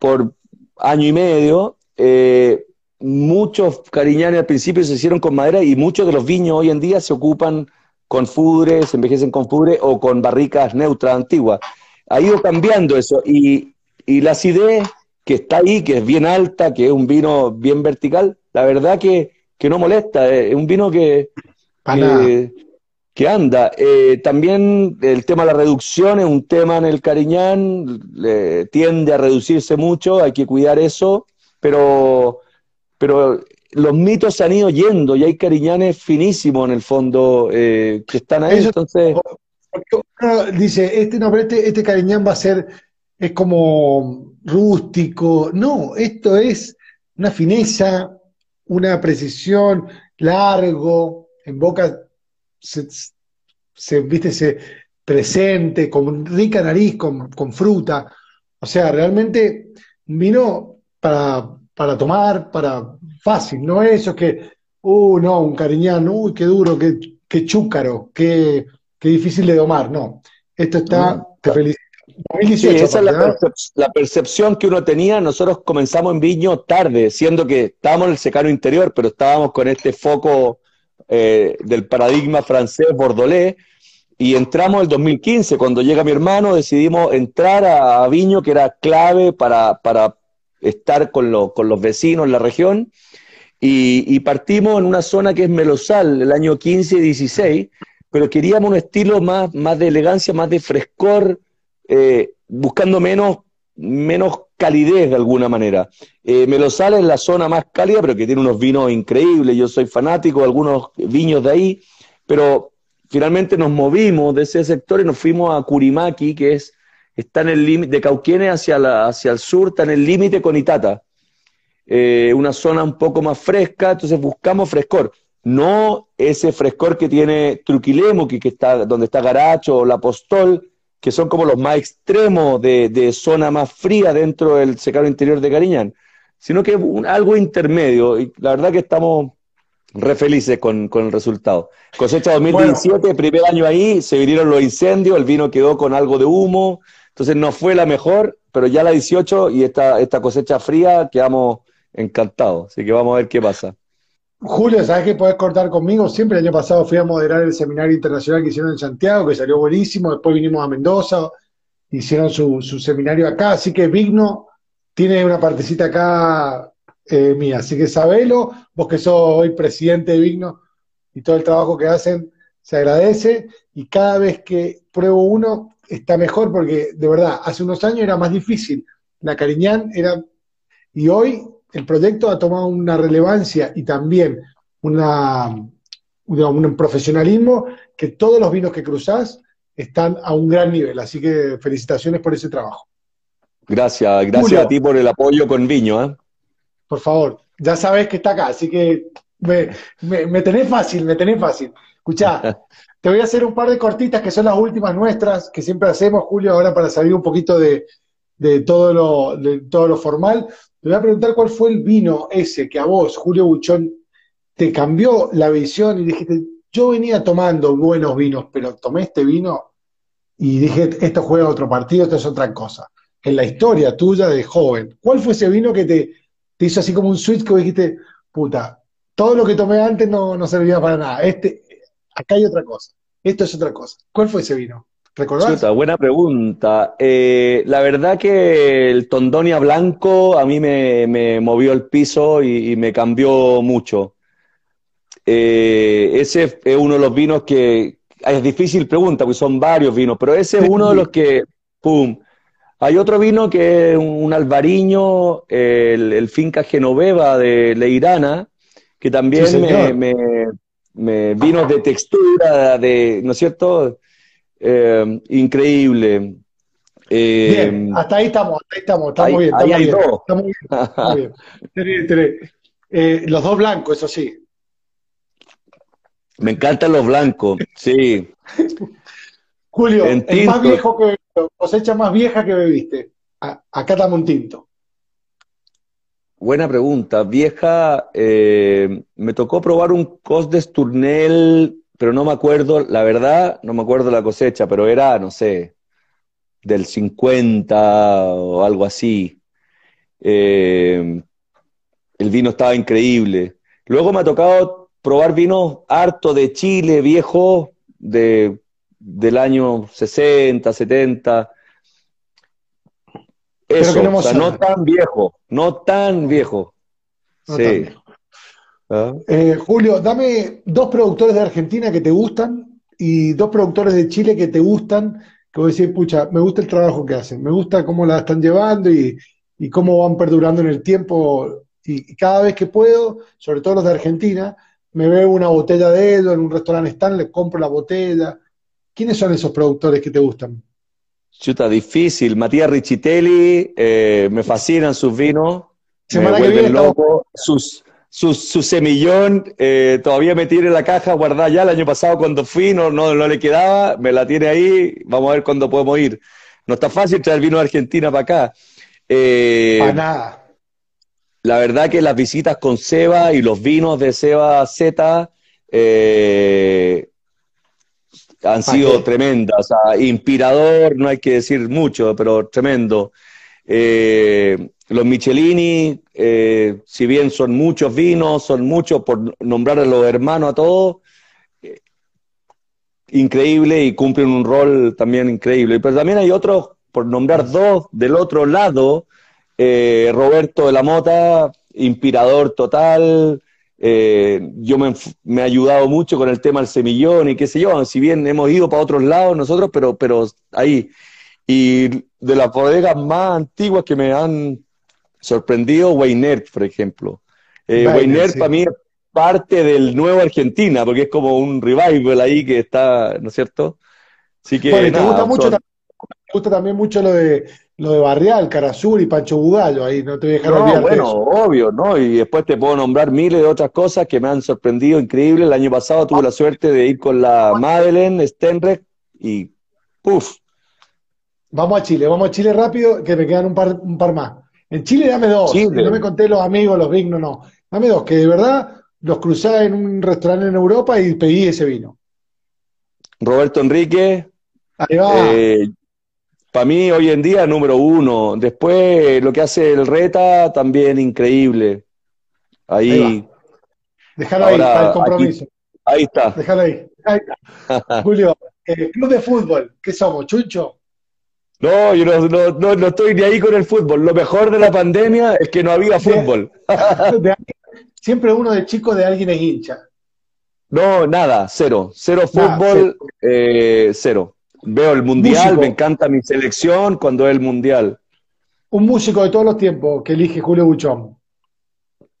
por año y medio. Eh, muchos cariñanes al principio se hicieron con madera y muchos de los viños hoy en día se ocupan con fudre, se envejecen con fudre o con barricas neutras antiguas. Ha ido cambiando eso y, la acidez que está ahí, que es bien alta, que es un vino bien vertical, la verdad que, no molesta, es un vino que, que, anda. Eh, también el tema de la reducción es un tema en el Cariñán, tiende a reducirse mucho, hay que cuidar eso, pero pero los mitos se han ido yendo y hay cariñanes finísimos en el fondo eh, que están ahí. entonces. dice, este, no, este, este, cariñán va a ser, es como rústico. No, esto es una fineza, una precisión, largo, en boca se, se viste, se presente, con rica nariz, con, con fruta. O sea, realmente vino para para tomar, para fácil, no eso que, uh, no, un cariñán, uy, qué duro, qué, qué chúcaro, qué, qué difícil de domar, no. Esto está, te felicito. esa es la, percepción que uno tenía. Nosotros comenzamos en Viño tarde, siendo que estábamos en el secano interior, pero estábamos con este foco eh, del paradigma francés Bordelais. Y entramos el 2015, cuando llega mi hermano, decidimos entrar a, a Viño, que era clave para, para estar con, con los vecinos en la región. Y, partimos en una zona que es Melosal, el año 15 y 16, pero queríamos un estilo más, más de elegancia, más de frescor, eh, buscando menos, menos calidez de alguna manera. Eh, Melosal es la zona más cálida, pero que tiene unos vinos increíbles. Yo soy fanático de algunos viños de ahí, pero finalmente nos movimos de ese sector y nos fuimos a Curimaki, que es está en el límite, de Cauquienes hacia, la, hacia el sur, está en el límite con Itata. Eh, una zona un poco más fresca, entonces buscamos frescor. No ese frescor que tiene Truquilemo, que, está, donde está Garacho o La Postol, que son como los más extremos de, zona más fría dentro del secado interior de Cariñán, sino que un, algo intermedio. Y la verdad que estamos re felices con, el resultado. Cosecha 2017, primer año ahí, se vinieron los incendios, el vino quedó con algo de humo, entonces no fue la mejor, pero ya la 18 y esta, esta cosecha fría quedamos encantados. Así que vamos a ver qué pasa. Julio, ¿sabes que podés cortar conmigo? Siempre el año pasado fui a moderar el seminario internacional que hicieron en Santiago, que salió buenísimo. Después vinimos a Mendoza, hicieron su, seminario acá. Así que Vigno tiene una partecita acá eh, mía. Así que sabelo, vos que sos hoy presidente de Vigno y todo el trabajo que hacen, se agradece. Y cada vez que pruebo uno, está mejor porque de verdad, hace unos años era más difícil. La Cariñán era, y hoy el proyecto ha tomado una relevancia y también una, un profesionalismo que todos los vinos que cruzás están a un gran nivel. Así que felicitaciones por ese trabajo. Gracias, gracias a ti por el apoyo con Viño. ¿eh? Por favor, ya sabes que está acá, así que me, me tenés fácil, me tenés fácil. Escuchá, Te voy a hacer un par de cortitas que son las últimas nuestras, que siempre hacemos, Julio, ahora para salir un poquito de, todo, lo, de todo lo formal. Te voy a preguntar cuál fue el vino ese que a vos, Julio Buchón, te cambió la visión y dijiste, yo venía tomando buenos vinos, pero tomé este vino y dije, esto juega otro partido, esto es otra cosa. En la historia tuya de joven, ¿cuál fue ese vino que te, te hizo así como un switch que dijiste, puta, todo lo que tomé antes no, no servía para nada? Este, acá hay otra cosa. Esto es otra cosa. ¿Cuál fue ese vino? ¿Recordás? buena pregunta. Eh, la verdad que el Tondonia Blanco a mí me, movió el piso y, me cambió mucho. Eh, ese es uno de los vinos que es difícil pregunta, porque son varios vinos, pero ese es uno de los que, ¡pum! Hay otro vino que es un albariño, el, Finca Genoveva de Leirana, que también me, vinos de textura, de, ¿no es cierto? Eh, increíble. Eh, bien, hasta ahí estamos, hasta ahí estamos, estamos bien, estamos bien, estamos bien, estamos bien. Eh, los dos blancos, eso sí. Me encantan los blancos, sí. Julio, el más viejo que cosecha más vieja que bebiste. acá estamos un tinto. Buena pregunta. Vieja, eh, me tocó probar un Cos de Tournel, pero no me acuerdo, la verdad, no me acuerdo la cosecha, pero era, no sé, del 50 o algo así. Eh, el vino estaba increíble. Luego me ha tocado probar vinos harto de Chile, viejo, de, del año 60, 70 eso, no, o sea, no tan viejo, no tan viejo. sí. ¿Ah? Eh, Julio, dame dos productores de Argentina que te gustan y dos productores de Chile que te gustan, que voy a decir, pucha, me gusta el trabajo que hacen, me gusta cómo la están llevando y, cómo van perdurando en el tiempo. Y, cada vez que puedo, sobre todo los de Argentina, me veo una botella de ellos en un restaurante stand, les compro la botella. ¿Quiénes son esos productores que te gustan? Chuta, difícil. Matías Richitelli, eh, me fascinan sus vinos. me vuelven loco. Sus, su semillón eh, todavía me tiene la caja guardada ya. El año pasado cuando fui no, no, no, le quedaba, me la tiene ahí. Vamos a ver cuándo podemos ir. No está fácil traer vino de Argentina para acá. Eh, para nada. La verdad que las visitas con Seba y los vinos de Seba Z eh, han sido tremendas. inspirador, no hay que decir mucho, pero tremendo. Eh, los Michelini, eh, si bien son muchos vinos, son muchos, por nombrar a los hermanos a todos, eh, increíble y cumplen un rol también increíble. Pero también hay otros, por nombrar dos, del otro lado, Roberto de la Mota, inspirador total, eh, yo me, me, he ayudado mucho con el tema del semillón y qué sé yo, si bien hemos ido para otros lados nosotros, pero, pero ahí. Y de las bodegas más antiguas que me han sorprendido, Weiner, por ejemplo. Eh, Weiner para mí es parte del nuevo Argentina, porque es como un revival ahí que está, ¿no es cierto? Así que, bueno, gusta mucho, me gusta también mucho lo de lo de Barrial, Carasur y Pancho Bugallo, ahí no te voy a dejar no, bueno, obvio, ¿no? Y después te puedo nombrar miles de otras cosas que me han sorprendido increíble. El año pasado tuve la suerte de ir con la Madeleine Stenrek y ¡puf! Vamos a Chile, vamos a Chile rápido, que me quedan un par, un par más. En Chile dame dos, no me conté los amigos, los vignos, no. Dame dos, que de verdad los crucé en un restaurante en Europa y pedí ese vino. Roberto Enrique. Ahí va. Eh, para mí hoy en día número uno. Después lo que hace el Reta también increíble. Ahí. Déjalo ahí, para el compromiso. ahí está. Déjalo ahí. Julio, eh, club de fútbol, ¿qué somos? ¿Chucho? No, yo no, no, no, estoy ni ahí con el fútbol. Lo mejor de la pandemia es que no había fútbol. siempre uno de chico de alguien es hincha. No, nada, cero. Cero fútbol, eh, cero. Veo el mundial, me encanta mi selección cuando es el mundial. Un músico de todos los tiempos que elige Julio Buchón.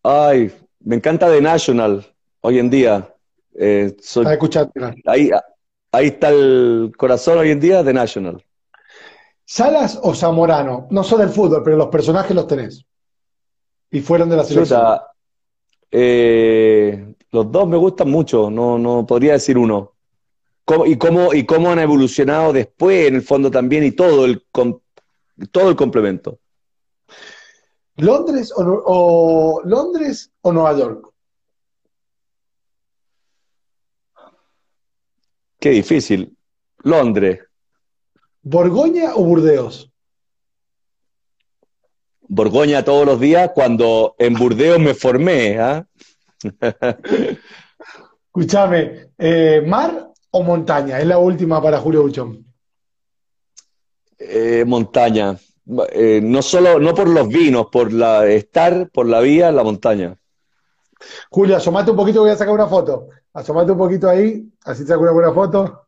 Ay, me encanta The National hoy en día. Eh, ahí, ahí está el corazón hoy en día, The National. ¿Salas o Zamorano? No son del fútbol, pero los personajes los tenés. Y fueron de la selección. Eh, los dos me gustan mucho, no, no podría decir uno y, cómo, y cómo han evolucionado después, en el fondo también, y todo el, todo el complemento. ¿Londres o, Londres o Nueva York? Qué difícil. Londres. ¿Borgoña o Burdeos? Borgoña todos los días cuando en Burdeos me formé. ¿ah? Escúchame, eh, ¿mar o montaña? Es la última para Julio Buchón. Eh, montaña. Eh, no solo, no por los vinos, por la estar, por la vía, la montaña. Julio, asomate un poquito, voy a sacar una foto. Asomate un poquito ahí, así te saco una buena foto.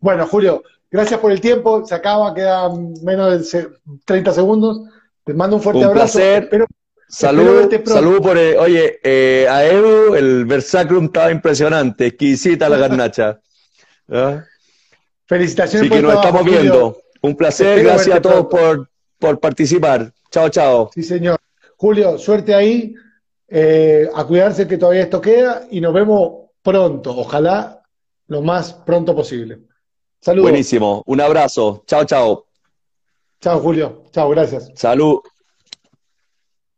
Bueno, Julio, gracias por el tiempo. Se acaba, quedan menos de 30 segundos. Te mando un fuerte un abrazo. Placer. Salud, salud por, eh, oye, eh, a Edu el Versacrum estaba impresionante, exquisita la garnacha. ¿Ah? Felicitaciones. Así que nos estamos viendo. Un placer, gracias a todos por, por participar. Chao, chao. Sí, señor. Julio, suerte ahí. Eh, a cuidarse que todavía esto queda y nos vemos pronto. Ojalá lo más pronto posible. Saludos. Buenísimo. Un abrazo. Chao, chao. Chao, Julio. Chao, gracias. Salud.